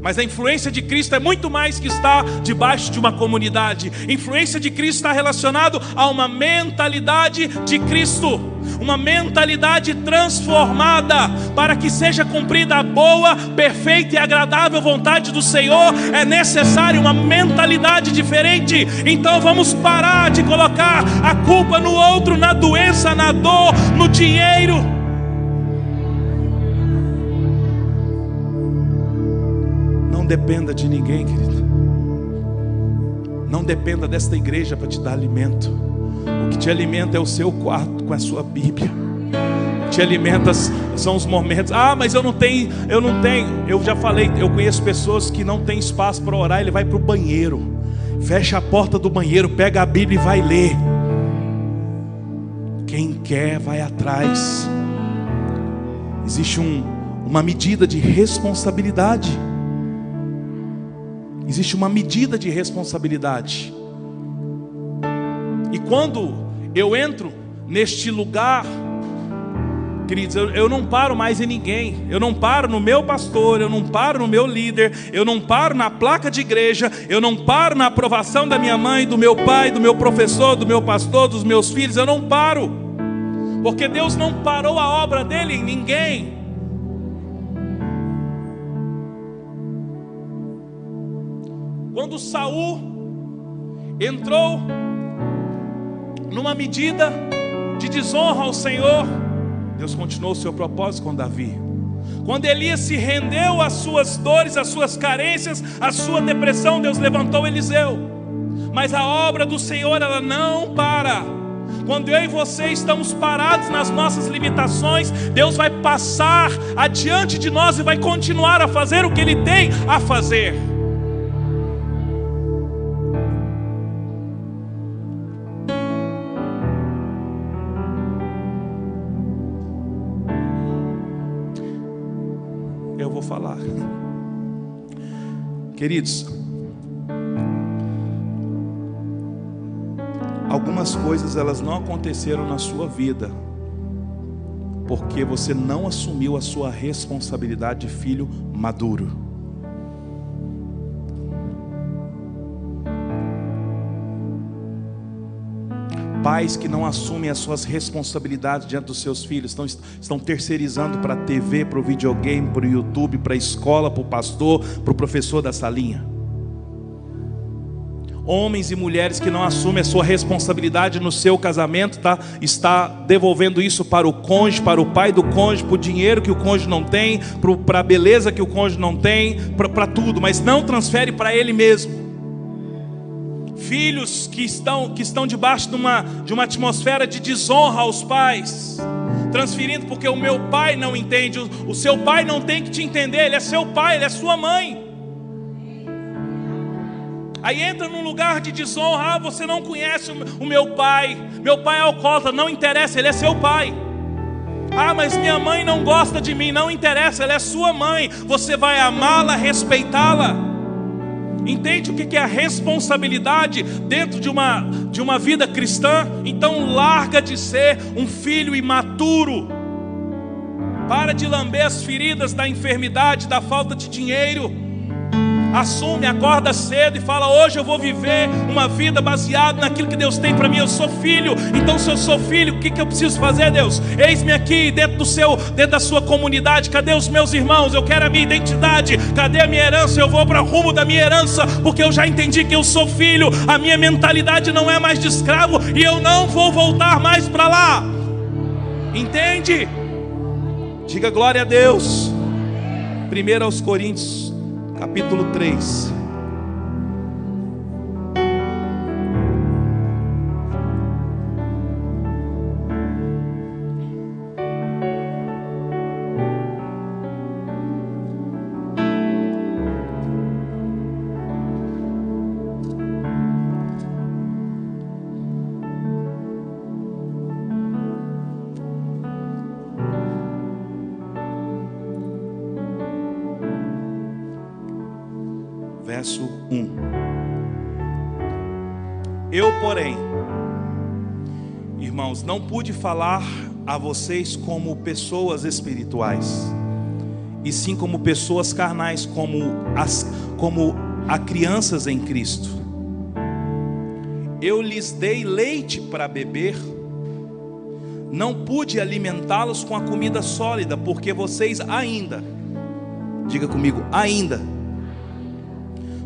Mas a influência de Cristo é muito mais que estar debaixo de uma comunidade. Influência de Cristo está relacionado a uma mentalidade de Cristo, uma mentalidade transformada para que seja cumprida a boa, perfeita e agradável vontade do Senhor. É necessário uma mentalidade diferente. Então vamos parar de colocar a culpa no outro, na doença, na dor, no dinheiro Não dependa de ninguém, querido. Não dependa desta igreja para te dar alimento. O que te alimenta é o seu quarto com a sua Bíblia. O que te alimenta são os momentos. Ah, mas eu não tenho, eu não tenho. Eu já falei, eu conheço pessoas que não têm espaço para orar, ele vai para o banheiro. Fecha a porta do banheiro, pega a Bíblia e vai ler. Quem quer vai atrás. Existe um, uma medida de responsabilidade. Existe uma medida de responsabilidade. E quando eu entro neste lugar, queridos, eu, eu, não paro mais em ninguém, eu não paro no meu pastor, eu não paro no meu líder, eu não paro na placa de igreja, eu não paro na aprovação da minha mãe, do meu pai, do meu professor, do meu pastor, dos meus filhos, eu não paro, porque Deus não parou a obra dele em ninguém. Quando Saul entrou numa medida de desonra ao Senhor, Deus continuou o seu propósito com Davi. Quando Elias se rendeu às suas dores, às suas carências, à sua depressão, Deus levantou Eliseu. Mas a obra do Senhor ela não para. Quando eu e você estamos parados nas nossas limitações, Deus vai passar adiante de nós e vai continuar a fazer o que Ele tem a fazer. Queridos, algumas coisas elas não aconteceram na sua vida porque você não assumiu a sua responsabilidade de filho maduro. Pais que não assumem as suas responsabilidades diante dos seus filhos, estão, estão terceirizando para a TV, para o videogame, para o YouTube, para a escola, para o pastor, para o professor da salinha. Homens e mulheres que não assumem a sua responsabilidade no seu casamento, tá? está devolvendo isso para o cônjuge, para o pai do cônjuge, para o dinheiro que o cônjuge não tem, para a beleza que o cônjuge não tem, para tudo, mas não transfere para ele mesmo filhos que estão, que estão debaixo de uma, de uma atmosfera de desonra aos pais, transferindo porque o meu pai não entende, o, o seu pai não tem que te entender, ele é seu pai, ele é sua mãe. Aí entra num lugar de desonra, ah, você não conhece o meu pai, meu pai é alcoólatra, não interessa, ele é seu pai. Ah, mas minha mãe não gosta de mim, não interessa, ela é sua mãe, você vai amá-la, respeitá-la. Entende o que é a responsabilidade dentro de uma, de uma vida cristã? Então larga de ser um filho imaturo. Para de lamber as feridas da enfermidade, da falta de dinheiro assume, acorda cedo e fala: Hoje eu vou viver uma vida baseada naquilo que Deus tem para mim. Eu sou filho, então se eu sou filho, o que, que eu preciso fazer, Deus? Eis-me aqui dentro do seu, dentro da sua comunidade. Cadê os meus irmãos? Eu quero a minha identidade. Cadê a minha herança? Eu vou para o rumo da minha herança, porque eu já entendi que eu sou filho. A minha mentalidade não é mais de escravo e eu não vou voltar mais para lá. Entende? Diga glória a Deus. Primeiro aos Coríntios capítulo 3. Falar a vocês como pessoas espirituais, e sim como pessoas carnais, como as como a crianças em Cristo. Eu lhes dei leite para beber, não pude alimentá-los com a comida sólida, porque vocês ainda, diga comigo, ainda,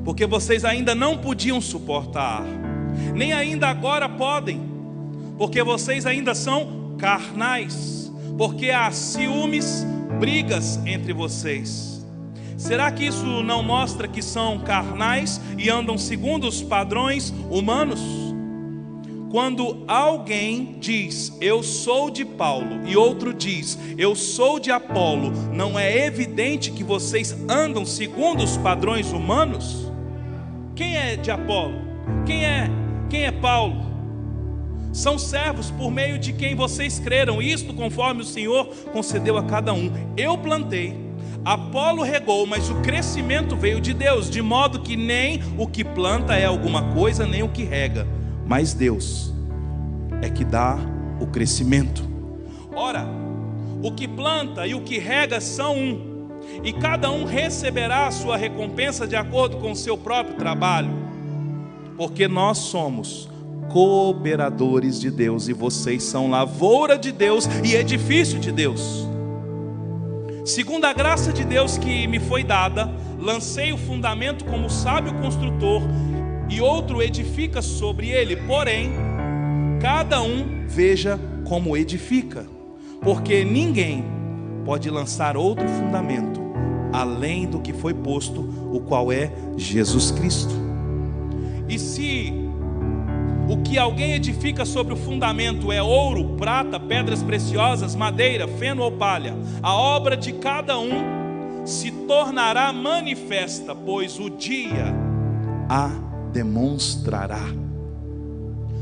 porque vocês ainda não podiam suportar, nem ainda agora podem, porque vocês ainda são carnais, porque há ciúmes, brigas entre vocês. Será que isso não mostra que são carnais e andam segundo os padrões humanos? Quando alguém diz, eu sou de Paulo, e outro diz, eu sou de Apolo, não é evidente que vocês andam segundo os padrões humanos? Quem é de Apolo? Quem é? Quem é Paulo? São servos por meio de quem vocês creram, isto conforme o Senhor concedeu a cada um. Eu plantei, Apolo regou, mas o crescimento veio de Deus, de modo que nem o que planta é alguma coisa, nem o que rega, mas Deus é que dá o crescimento. Ora, o que planta e o que rega são um, e cada um receberá a sua recompensa de acordo com o seu próprio trabalho, porque nós somos cooperadores de Deus, e vocês são lavoura de Deus e edifício de Deus. Segundo a graça de Deus que me foi dada, lancei o fundamento como sábio construtor, e outro edifica sobre ele, porém, cada um veja como edifica, porque ninguém pode lançar outro fundamento além do que foi posto, o qual é Jesus Cristo. E se o que alguém edifica sobre o fundamento é ouro, prata, pedras preciosas, madeira, feno ou palha. A obra de cada um se tornará manifesta, pois o dia a demonstrará.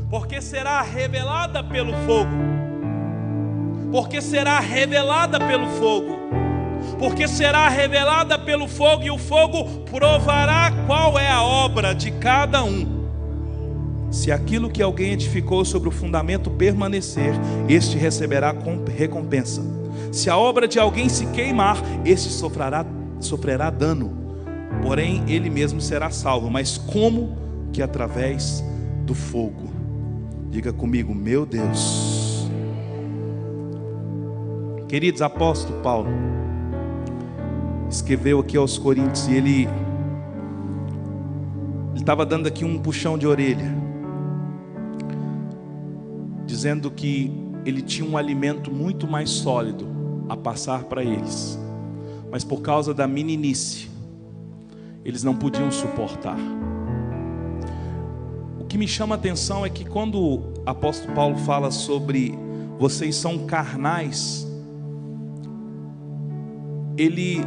Porque será revelada pelo fogo. Porque será revelada pelo fogo. Porque será revelada pelo fogo, e o fogo provará qual é a obra de cada um. Se aquilo que alguém edificou sobre o fundamento permanecer, este receberá recompensa. Se a obra de alguém se queimar, este sofrerá, sofrerá dano. Porém, ele mesmo será salvo. Mas como que através do fogo? Diga comigo, meu Deus. Queridos, apóstolo Paulo escreveu aqui aos Coríntios e ele ele estava dando aqui um puxão de orelha dizendo que ele tinha um alimento muito mais sólido a passar para eles, mas por causa da meninice, eles não podiam suportar. O que me chama a atenção é que quando o apóstolo Paulo fala sobre vocês são carnais, ele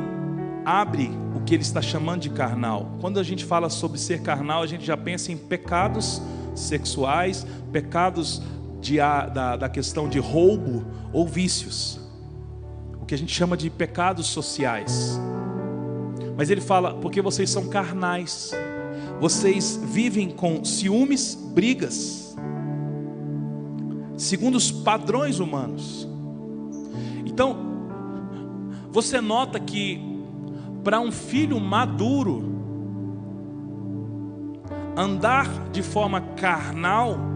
abre o que ele está chamando de carnal. Quando a gente fala sobre ser carnal, a gente já pensa em pecados sexuais, pecados de, da, da questão de roubo ou vícios, o que a gente chama de pecados sociais. Mas ele fala, porque vocês são carnais, vocês vivem com ciúmes, brigas, segundo os padrões humanos. Então, você nota que para um filho maduro, andar de forma carnal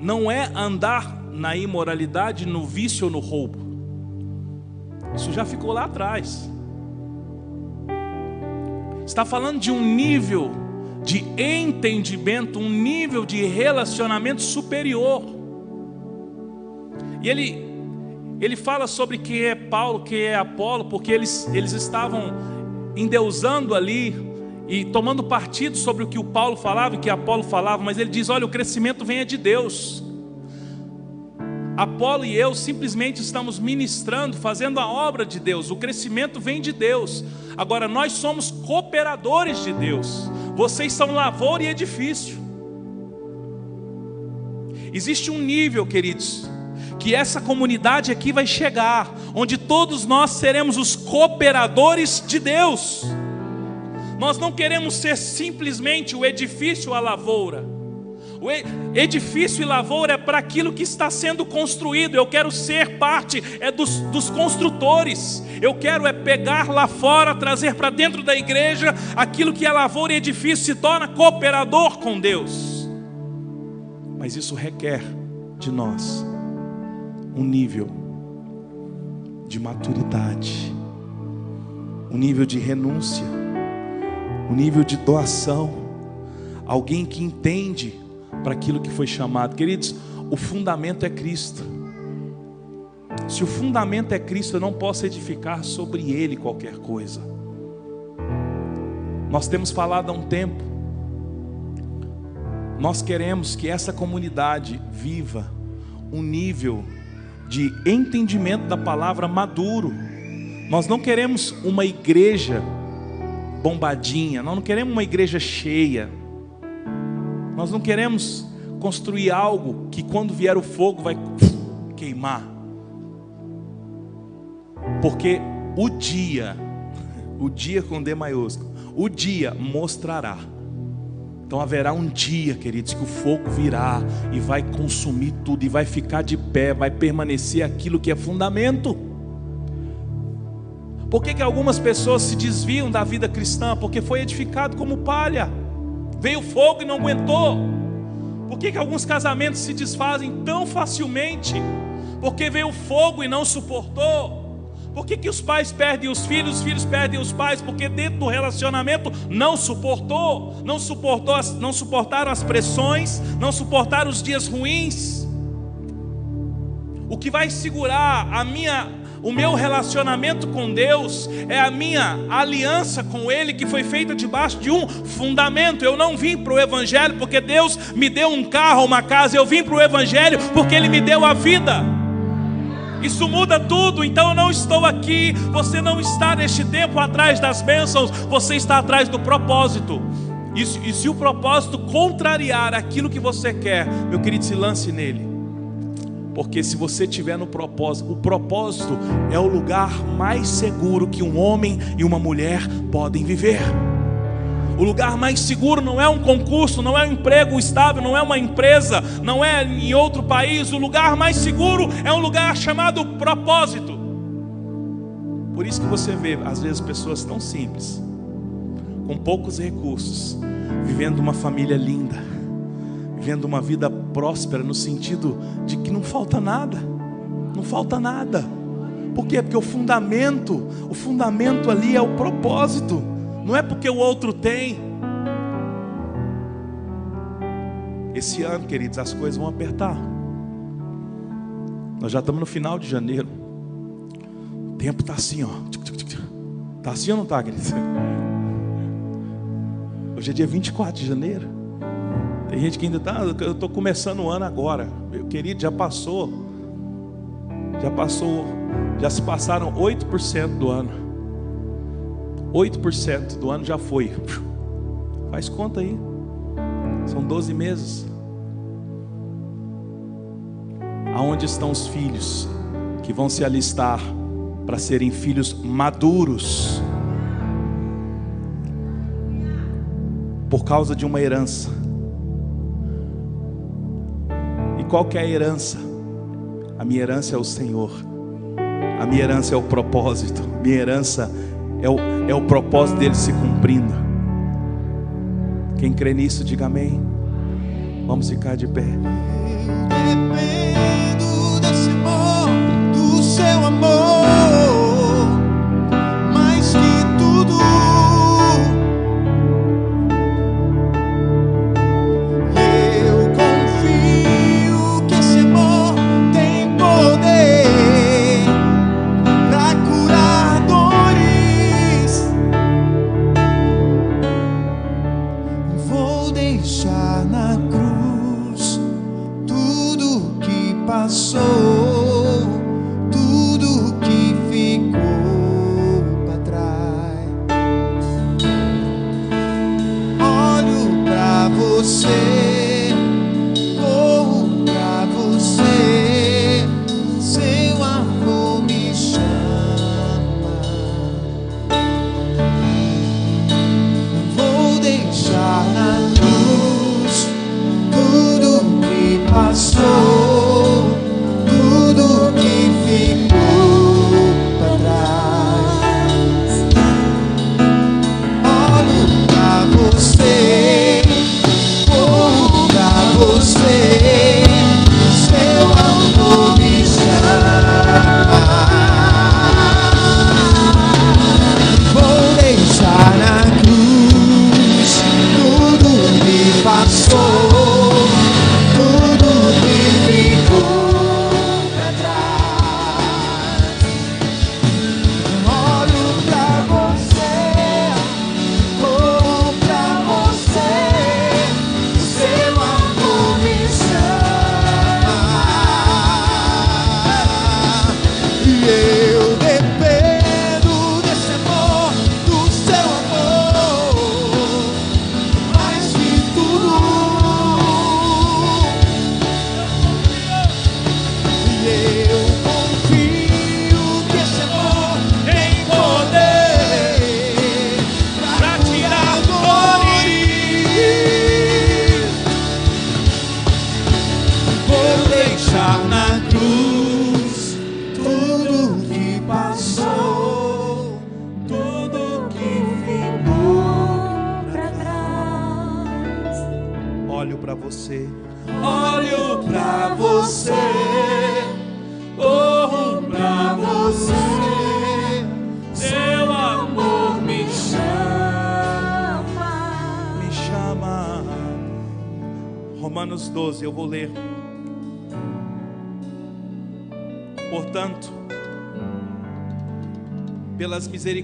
não é andar na imoralidade, no vício ou no roubo. Isso já ficou lá atrás. Está falando de um nível de entendimento, um nível de relacionamento superior. E ele ele fala sobre quem é Paulo, quem é Apolo, porque eles, eles estavam endeusando ali e tomando partido sobre o que o Paulo falava e que Apolo falava, mas ele diz: olha, o crescimento vem de Deus. Apolo e eu simplesmente estamos ministrando, fazendo a obra de Deus, o crescimento vem de Deus. Agora nós somos cooperadores de Deus, vocês são lavoura e edifício. Existe um nível, queridos, que essa comunidade aqui vai chegar, onde todos nós seremos os cooperadores de Deus. Nós não queremos ser simplesmente o edifício a lavoura. O edifício e lavoura é para aquilo que está sendo construído. Eu quero ser parte é dos, dos construtores. Eu quero é pegar lá fora, trazer para dentro da igreja aquilo que é lavoura e edifício se torna cooperador com Deus. Mas isso requer de nós um nível de maturidade, um nível de renúncia, um nível de doação, alguém que entende para aquilo que foi chamado. Queridos, o fundamento é Cristo. Se o fundamento é Cristo, eu não posso edificar sobre ele qualquer coisa. Nós temos falado há um tempo, nós queremos que essa comunidade viva um nível de entendimento da palavra maduro. Nós não queremos uma igreja bombadinha, nós não queremos uma igreja cheia. Nós não queremos construir algo que quando vier o fogo vai queimar. Porque o dia, o dia com D maiúsculo, o dia mostrará. Então haverá um dia, queridos, que o fogo virá e vai consumir tudo e vai ficar de pé, vai permanecer aquilo que é fundamento. Por que, que algumas pessoas se desviam da vida cristã? Porque foi edificado como palha. Veio fogo e não aguentou. Por que, que alguns casamentos se desfazem tão facilmente? Porque veio fogo e não suportou. Por que, que os pais perdem os filhos, os filhos perdem os pais? Porque dentro do relacionamento não suportou, não suportou, não suportaram as pressões, não suportaram os dias ruins. O que vai segurar a minha o meu relacionamento com Deus é a minha aliança com Ele que foi feita debaixo de um fundamento. Eu não vim para o Evangelho porque Deus me deu um carro, uma casa. Eu vim para o Evangelho porque Ele me deu a vida. Isso muda tudo, então eu não estou aqui. Você não está neste tempo atrás das bênçãos, você está atrás do propósito. E, e se o propósito contrariar aquilo que você quer, meu querido, se lance nele. Porque se você tiver no propósito, o propósito é o lugar mais seguro que um homem e uma mulher podem viver. O lugar mais seguro não é um concurso, não é um emprego estável, não é uma empresa, não é em outro país. O lugar mais seguro é um lugar chamado propósito. Por isso que você vê, às vezes, pessoas tão simples, com poucos recursos, vivendo uma família linda vivendo uma vida próspera no sentido de que não falta nada. Não falta nada. Por quê? Porque o fundamento, o fundamento ali é o propósito. Não é porque o outro tem. Esse ano, queridos, as coisas vão apertar. Nós já estamos no final de janeiro. O tempo está assim, ó. Está assim ou não está, queridos? Hoje é dia 24 de janeiro. Tem gente que ainda está, eu estou começando o ano agora. Meu querido, já passou. Já passou, já se passaram 8% do ano. 8% do ano já foi. Faz conta aí. São 12 meses. Aonde estão os filhos que vão se alistar para serem filhos maduros? Por causa de uma herança qual que é a herança? A minha herança é o Senhor. A minha herança é o propósito. Minha herança é o, é o propósito dele se cumprindo. Quem crê nisso, diga amém. Vamos ficar de pé.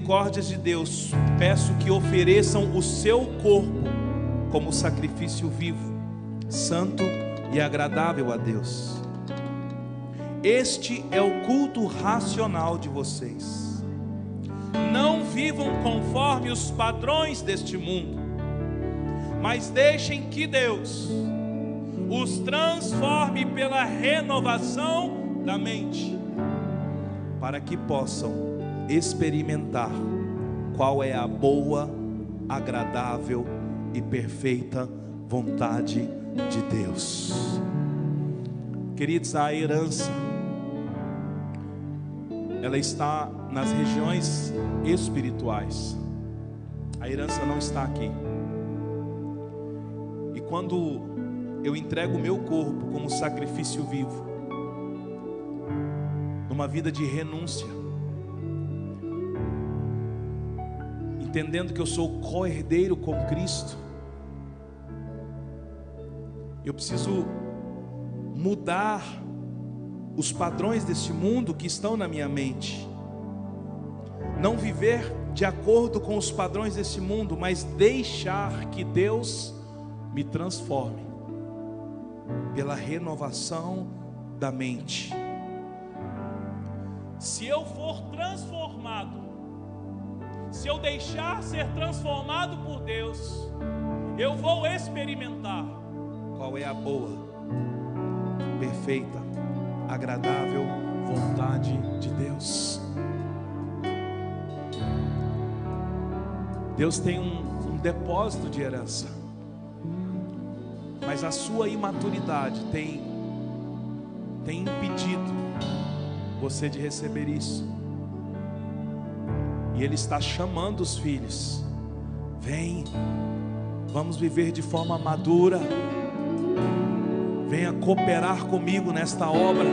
Misericórdias de Deus, peço que ofereçam o seu corpo como sacrifício vivo, santo e agradável a Deus. Este é o culto racional de vocês. Não vivam conforme os padrões deste mundo, mas deixem que Deus os transforme pela renovação da mente, para que possam experimentar qual é a boa, agradável e perfeita vontade de Deus. Queridos, a herança ela está nas regiões espirituais. A herança não está aqui. E quando eu entrego o meu corpo como sacrifício vivo, numa vida de renúncia, entendendo que eu sou co-herdeiro com Cristo, eu preciso mudar os padrões deste mundo que estão na minha mente. Não viver de acordo com os padrões desse mundo, mas deixar que Deus me transforme pela renovação da mente. Se eu for transformado, se eu deixar ser transformado por Deus, eu vou experimentar qual é a boa, perfeita, agradável vontade de Deus. Deus tem um, um depósito de herança, mas a sua imaturidade tem, tem impedido você de receber isso. E Ele está chamando os filhos: vem, vamos viver de forma madura. Venha cooperar comigo nesta obra.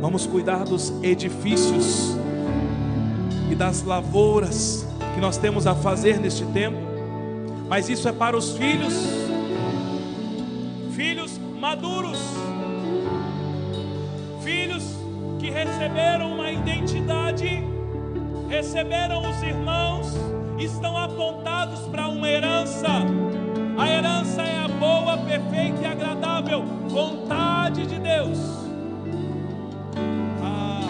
Vamos cuidar dos edifícios e das lavouras que nós temos a fazer neste tempo. Mas isso é para os filhos, filhos maduros, filhos que receberam uma identidade, receberam os irmãos, estão apontados para uma herança. A herança é a boa, perfeita e agradável vontade de Deus. Ah,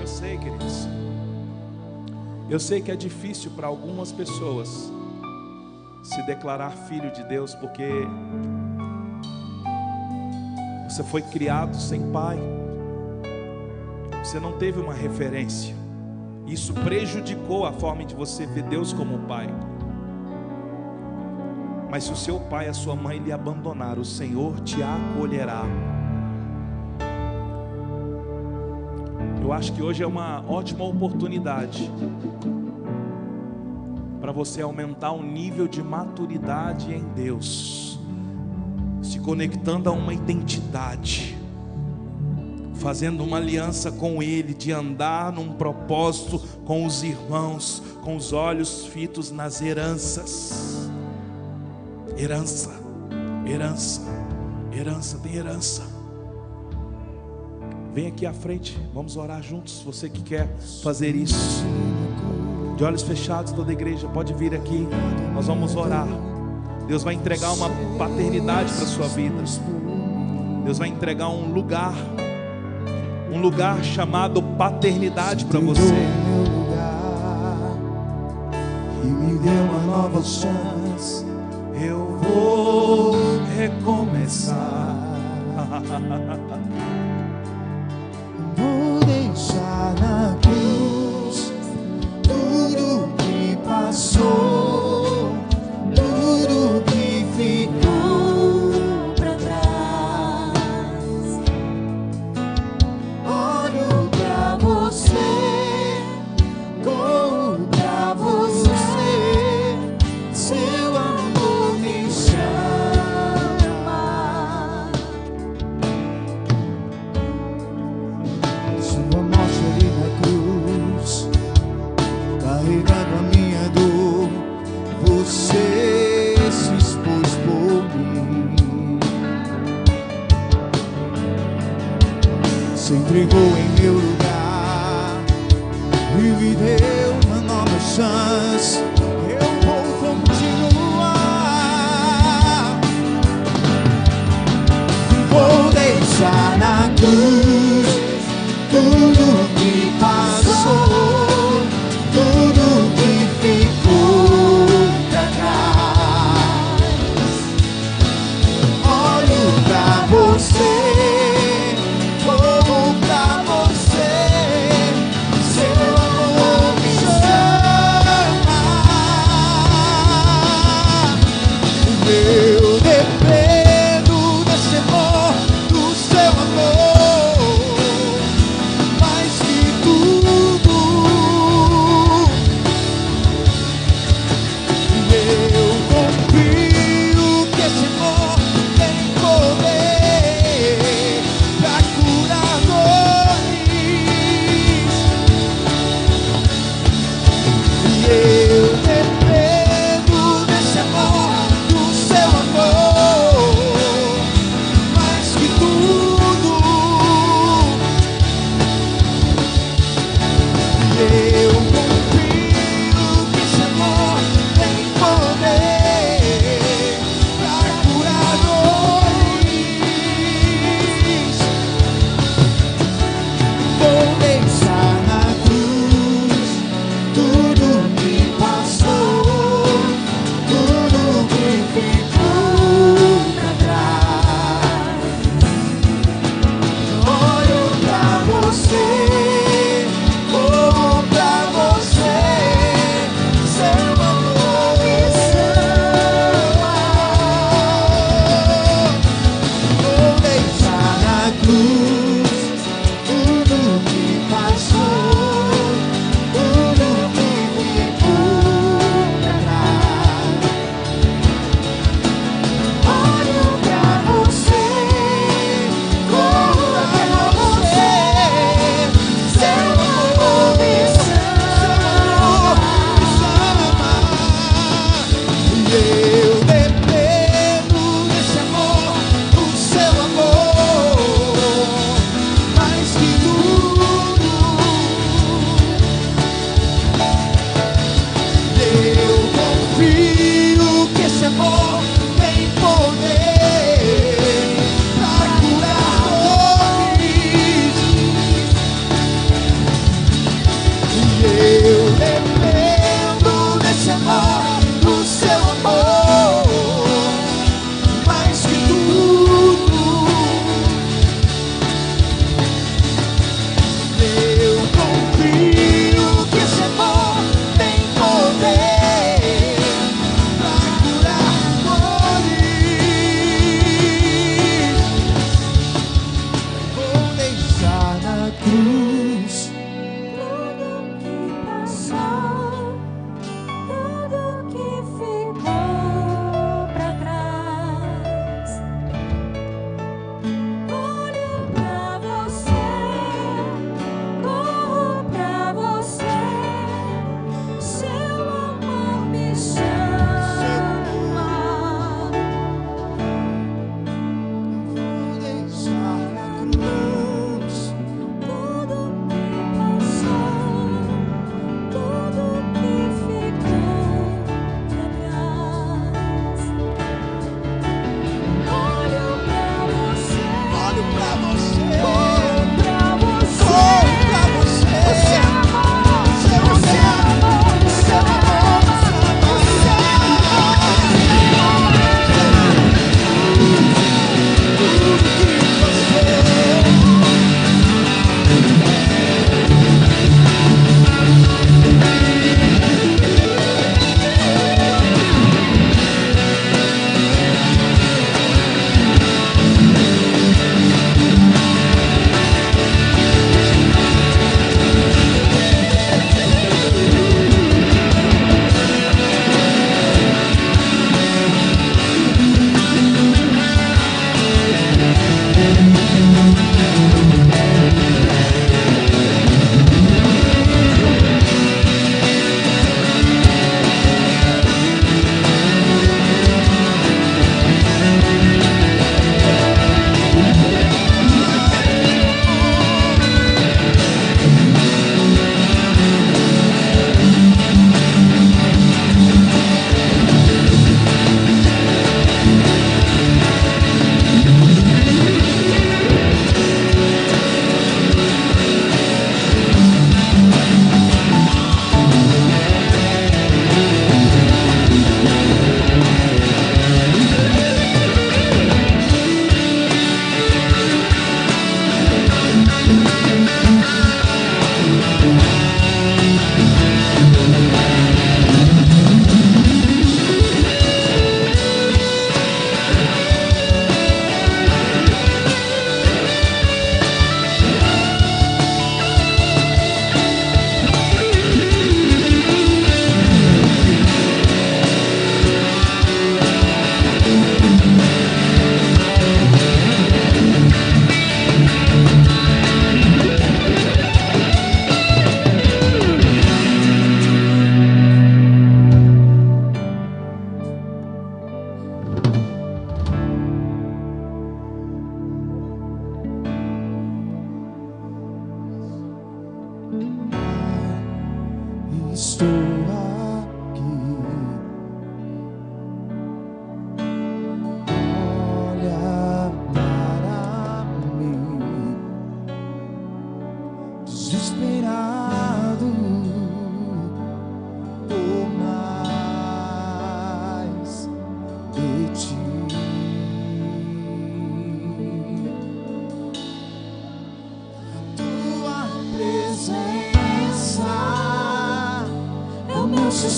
eu sei, queridos. Eu sei que é difícil para algumas pessoas se declarar filho de Deus porque você foi criado sem pai. Você não teve uma referência. Isso prejudicou a forma de você ver Deus como pai. Mas se o seu pai e a sua mãe lhe abandonar, o Senhor te acolherá. Eu acho que hoje é uma ótima oportunidade para você aumentar o nível de maturidade em Deus, se conectando a uma identidade, fazendo uma aliança com Ele, de andar num propósito com os irmãos, com os olhos fitos nas heranças. Herança, herança, herança, tem herança. Vem aqui à frente, vamos orar juntos. Você que quer fazer isso, de olhos fechados, toda a igreja, pode vir aqui. Nós vamos orar. Deus vai entregar uma paternidade para a sua vida. Deus vai entregar um lugar, um lugar chamado paternidade para você. e me deu uma nova chance. Eu vou recomeçar.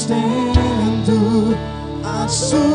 meu sustento, a sua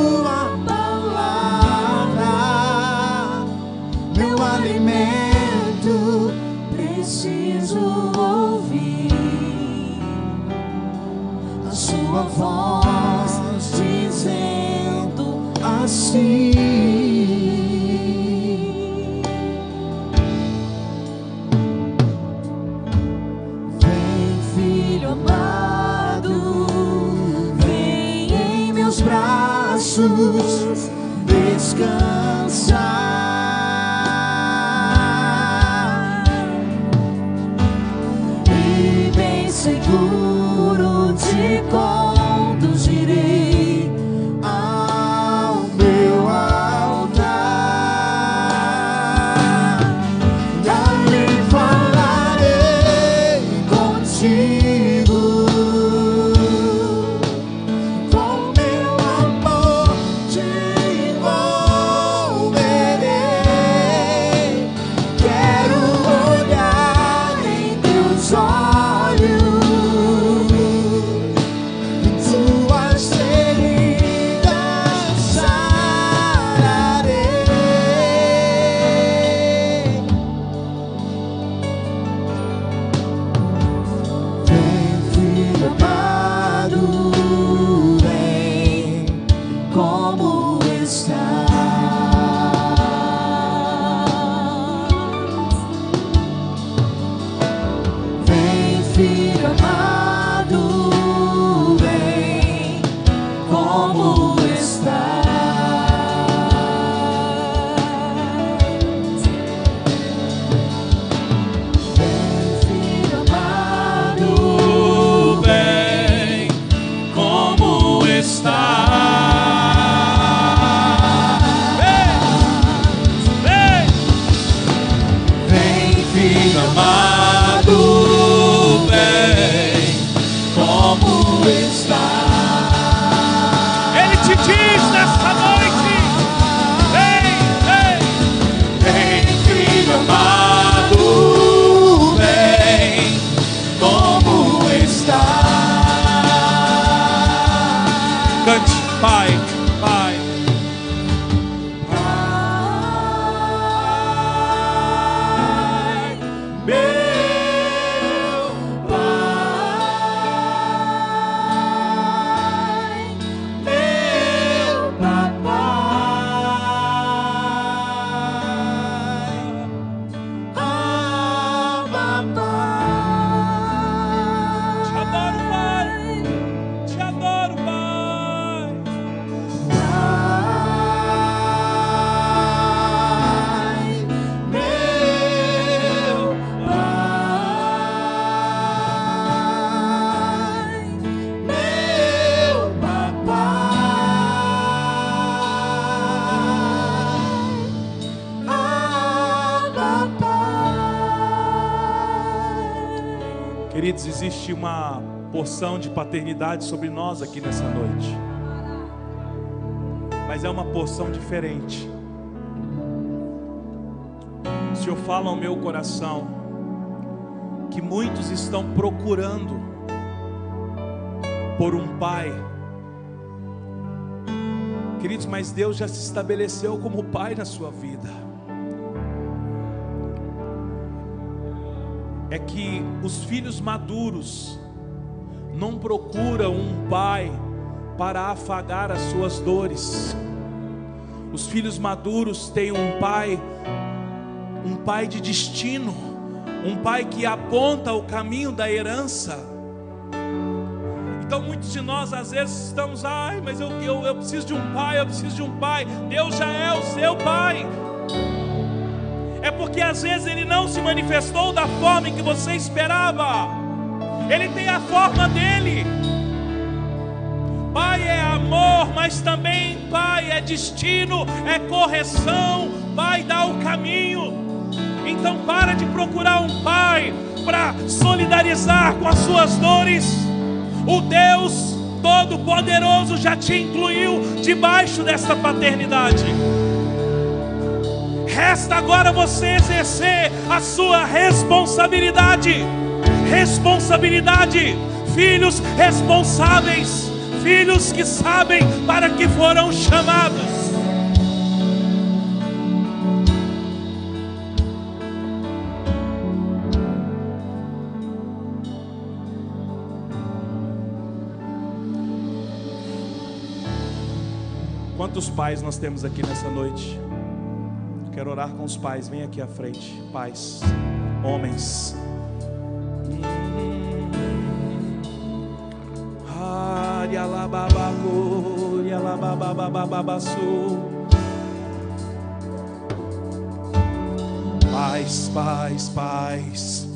Queridos, existe uma porção de paternidade sobre nós aqui nessa noite. Mas é uma porção diferente. O Senhor fala ao meu coração que muitos estão procurando por um pai. Queridos, mas Deus já se estabeleceu como pai na sua vida. É que os filhos maduros não procuram um pai para afagar as suas dores. Os filhos maduros têm um pai, um pai de destino, um pai que aponta o caminho da herança. Então muitos de nós às vezes estamos, ai, mas eu, eu, eu preciso de um pai, eu preciso de um pai. Deus já é o seu pai. É porque às vezes ele não se manifestou da forma que você esperava. Ele tem a forma dele. Pai é amor, mas também Pai é destino, é correção. Pai dá o caminho. Então para de procurar um pai para solidarizar com as suas dores. O Deus Todo-Poderoso já te incluiu debaixo dessa paternidade. Resta agora você exercer a sua responsabilidade. Responsabilidade. Filhos responsáveis. Filhos que sabem para que foram chamados. Quantos pais nós temos aqui nessa noite? Quero orar com os pais, vem aqui à frente. Pais, homens. Pais, pais. Paz,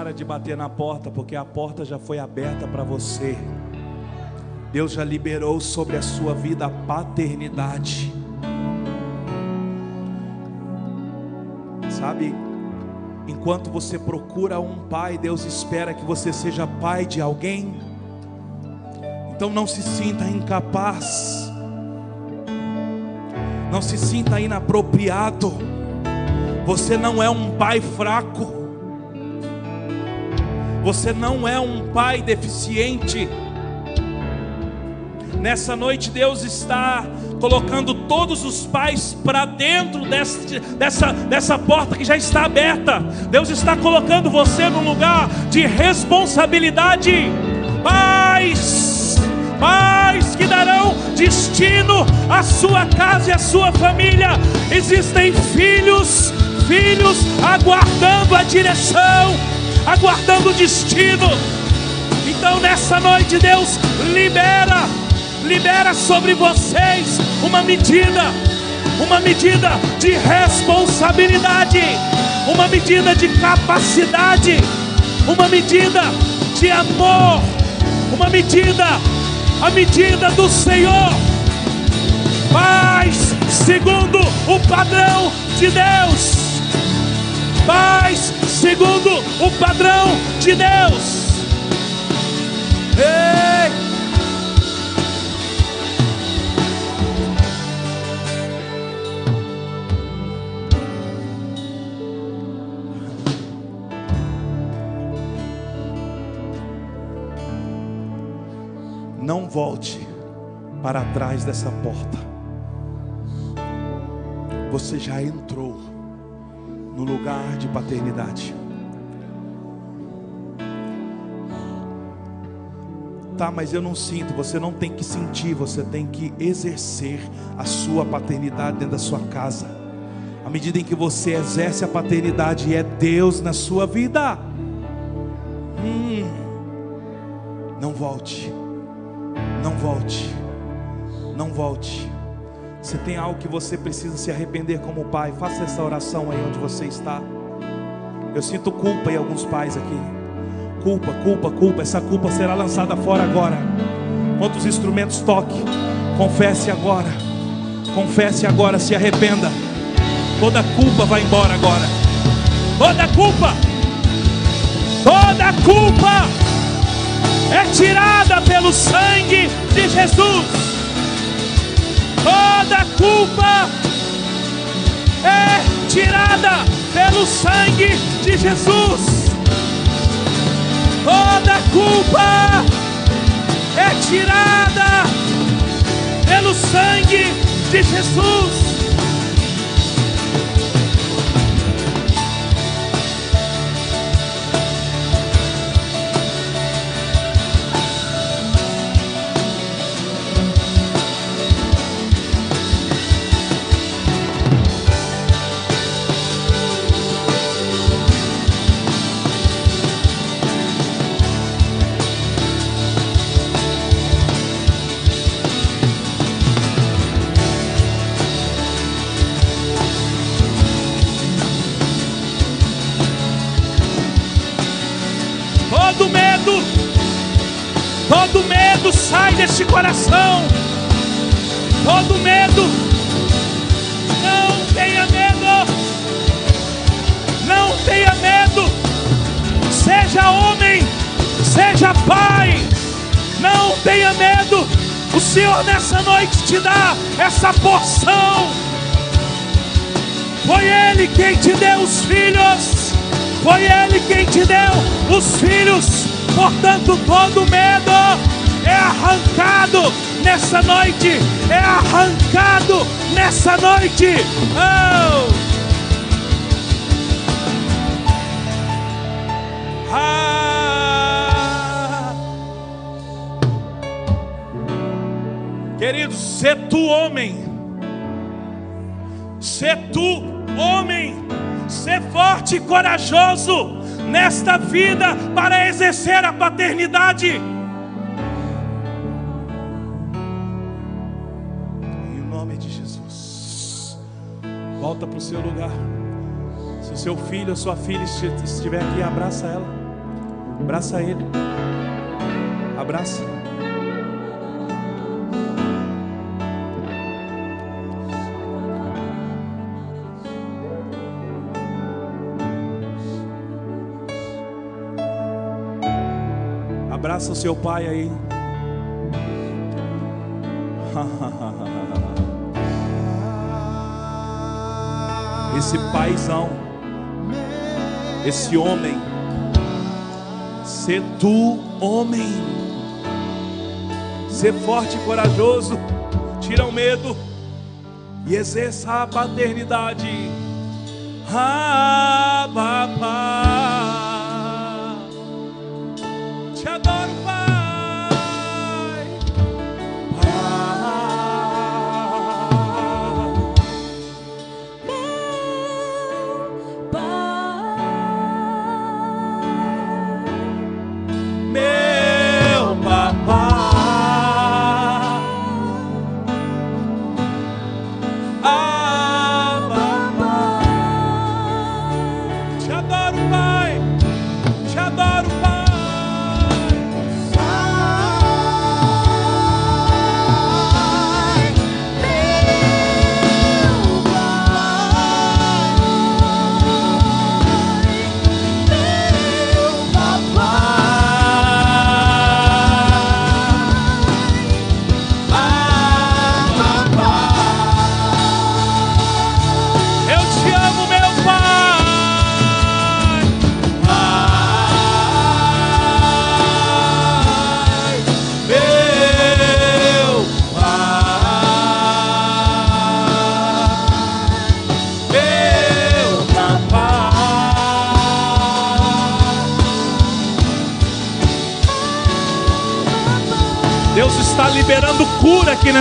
para de bater na porta, porque a porta já foi aberta para você. Deus já liberou sobre a sua vida a paternidade. Sabe, enquanto você procura um pai, Deus espera que você seja pai de alguém. Então não se sinta incapaz, não se sinta inapropriado. Você não é um pai fraco, você não é um pai deficiente. Nessa noite, Deus está colocando todos os pais para dentro dessa, dessa, dessa porta que já está aberta. Deus está colocando você num lugar de responsabilidade. Pais, pais que darão destino à sua casa e à sua família. Existem filhos, filhos aguardando a direção, aguardando o destino. Então nessa noite Deus libera libera sobre vocês uma medida, uma medida de responsabilidade, uma medida de capacidade, uma medida de amor, uma medida, a medida do Senhor. Paz segundo o padrão de Deus. Paz segundo o padrão de Deus. Ei! não volte para trás dessa porta. Você já entrou no lugar de paternidade. Tá, mas eu não sinto. Você não tem que sentir, você tem que exercer a sua paternidade dentro da sua casa. À medida em que você exerce a paternidade, é Deus na sua vida. Hum, não volte. Não volte. Não volte. Se tem algo que você precisa se arrepender como pai, faça essa oração aí onde você está. Eu sinto culpa em alguns pais aqui. Culpa, culpa, culpa. Essa culpa será lançada fora agora. Quantos instrumentos toque. Confesse agora. Confesse agora, se arrependa. Toda culpa vai embora agora. Toda culpa. Toda culpa é tirada pelo sangue de Jesus. Toda culpa é tirada pelo sangue de Jesus. Toda culpa é tirada pelo sangue de Jesus. Sai deste coração, todo medo, não tenha medo, não tenha medo, seja homem, seja pai, não tenha medo, o Senhor nessa noite te dá essa porção. Foi Ele quem te deu os filhos. Foi Ele quem te deu os filhos. Portanto, todo medo é arrancado nessa noite. É arrancado nessa noite. Oh! Ah! Queridos, se tu homem, se tu homem, ser forte e corajoso nesta vida para exercer a paternidade. Volta para o seu lugar. Se o seu filho sua filha estiver aqui, abraça ela, abraça ele, abraça. Abraça o seu pai aí. Esse paizão, esse homem, ser tu homem, ser forte e corajoso, tira o medo e exerça a paternidade. Ah, papai.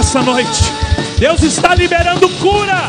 Nessa noite. Deus está liberando cura, cura,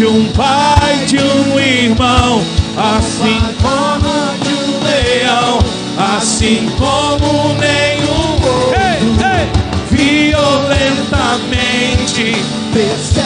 de um pai, de um irmão, assim como de um leão, assim como nenhum outro. Violentamente Persegues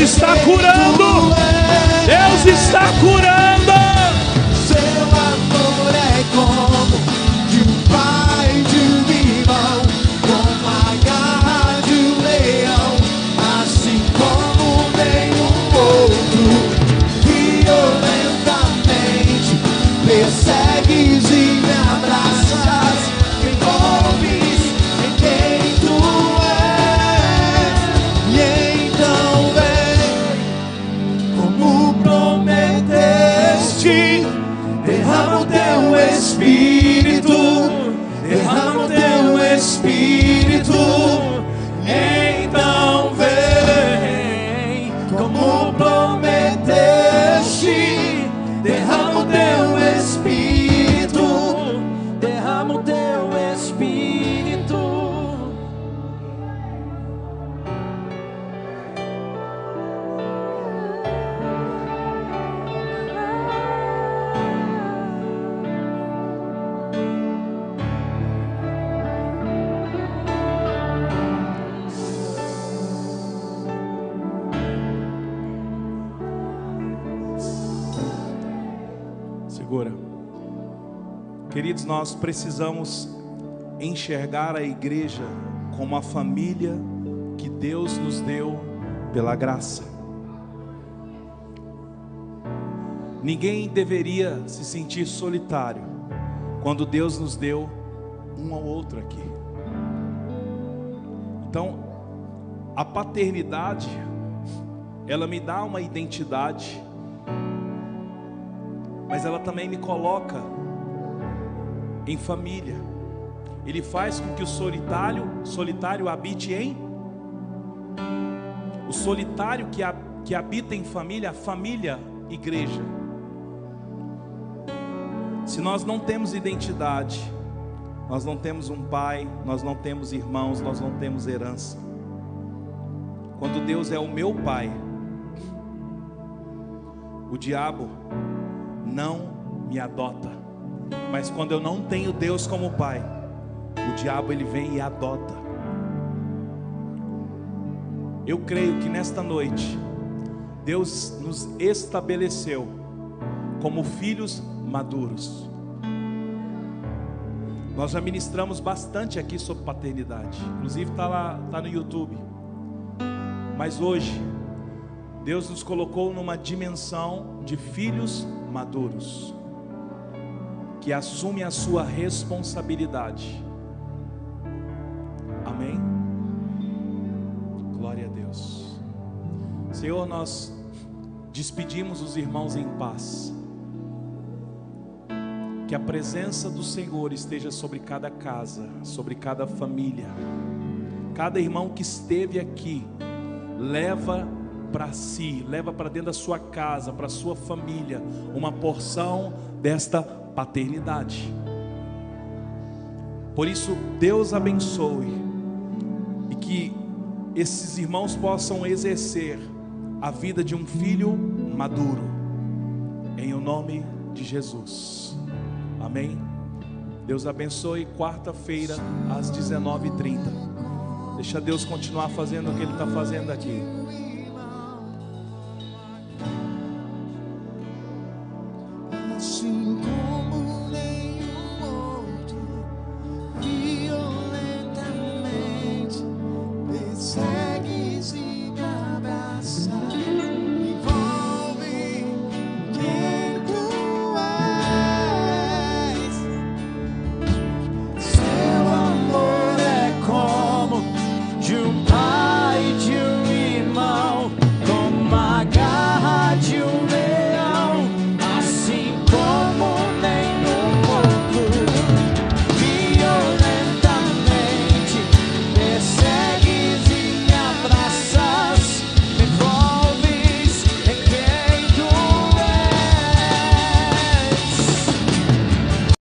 Deus está curando. Deus está curando. Nós precisamos enxergar a igreja como a família que Deus nos deu pela graça. Ninguém deveria se sentir solitário quando Deus nos deu um ao outro aqui. Então, a paternidade, ela me dá uma identidade mas ela também me coloca em família. Ele faz com que o solitário, solitário habite em o solitário que, ha- que habita em família, a família, igreja. Se nós não temos identidade, nós não temos um pai, nós não temos irmãos, nós não temos herança. Quando Deus é o meu pai, o diabo não me adota. Mas quando eu não tenho Deus como pai, o diabo ele vem e adota. Eu creio que nesta noite Deus nos estabeleceu como filhos maduros. Nós já ministramos bastante aqui sobre paternidade. Inclusive está lá, tá no YouTube. Mas hoje, Deus nos colocou numa dimensão de filhos maduros, que assumem a sua responsabilidade. Amém? Glória a Deus. Senhor, nós despedimos os irmãos em paz. Que a presença do Senhor esteja sobre cada casa, sobre cada família. Cada irmão que esteve aqui, leva para si, leva para dentro da sua casa, para sua família, uma porção desta paternidade. Por isso, Deus abençoe e que esses irmãos possam exercer a vida de um filho maduro, em o nome de Jesus. Amém. Deus abençoe. Quarta-feira, às 19h30. Deixa Deus continuar fazendo o que Ele está fazendo aqui.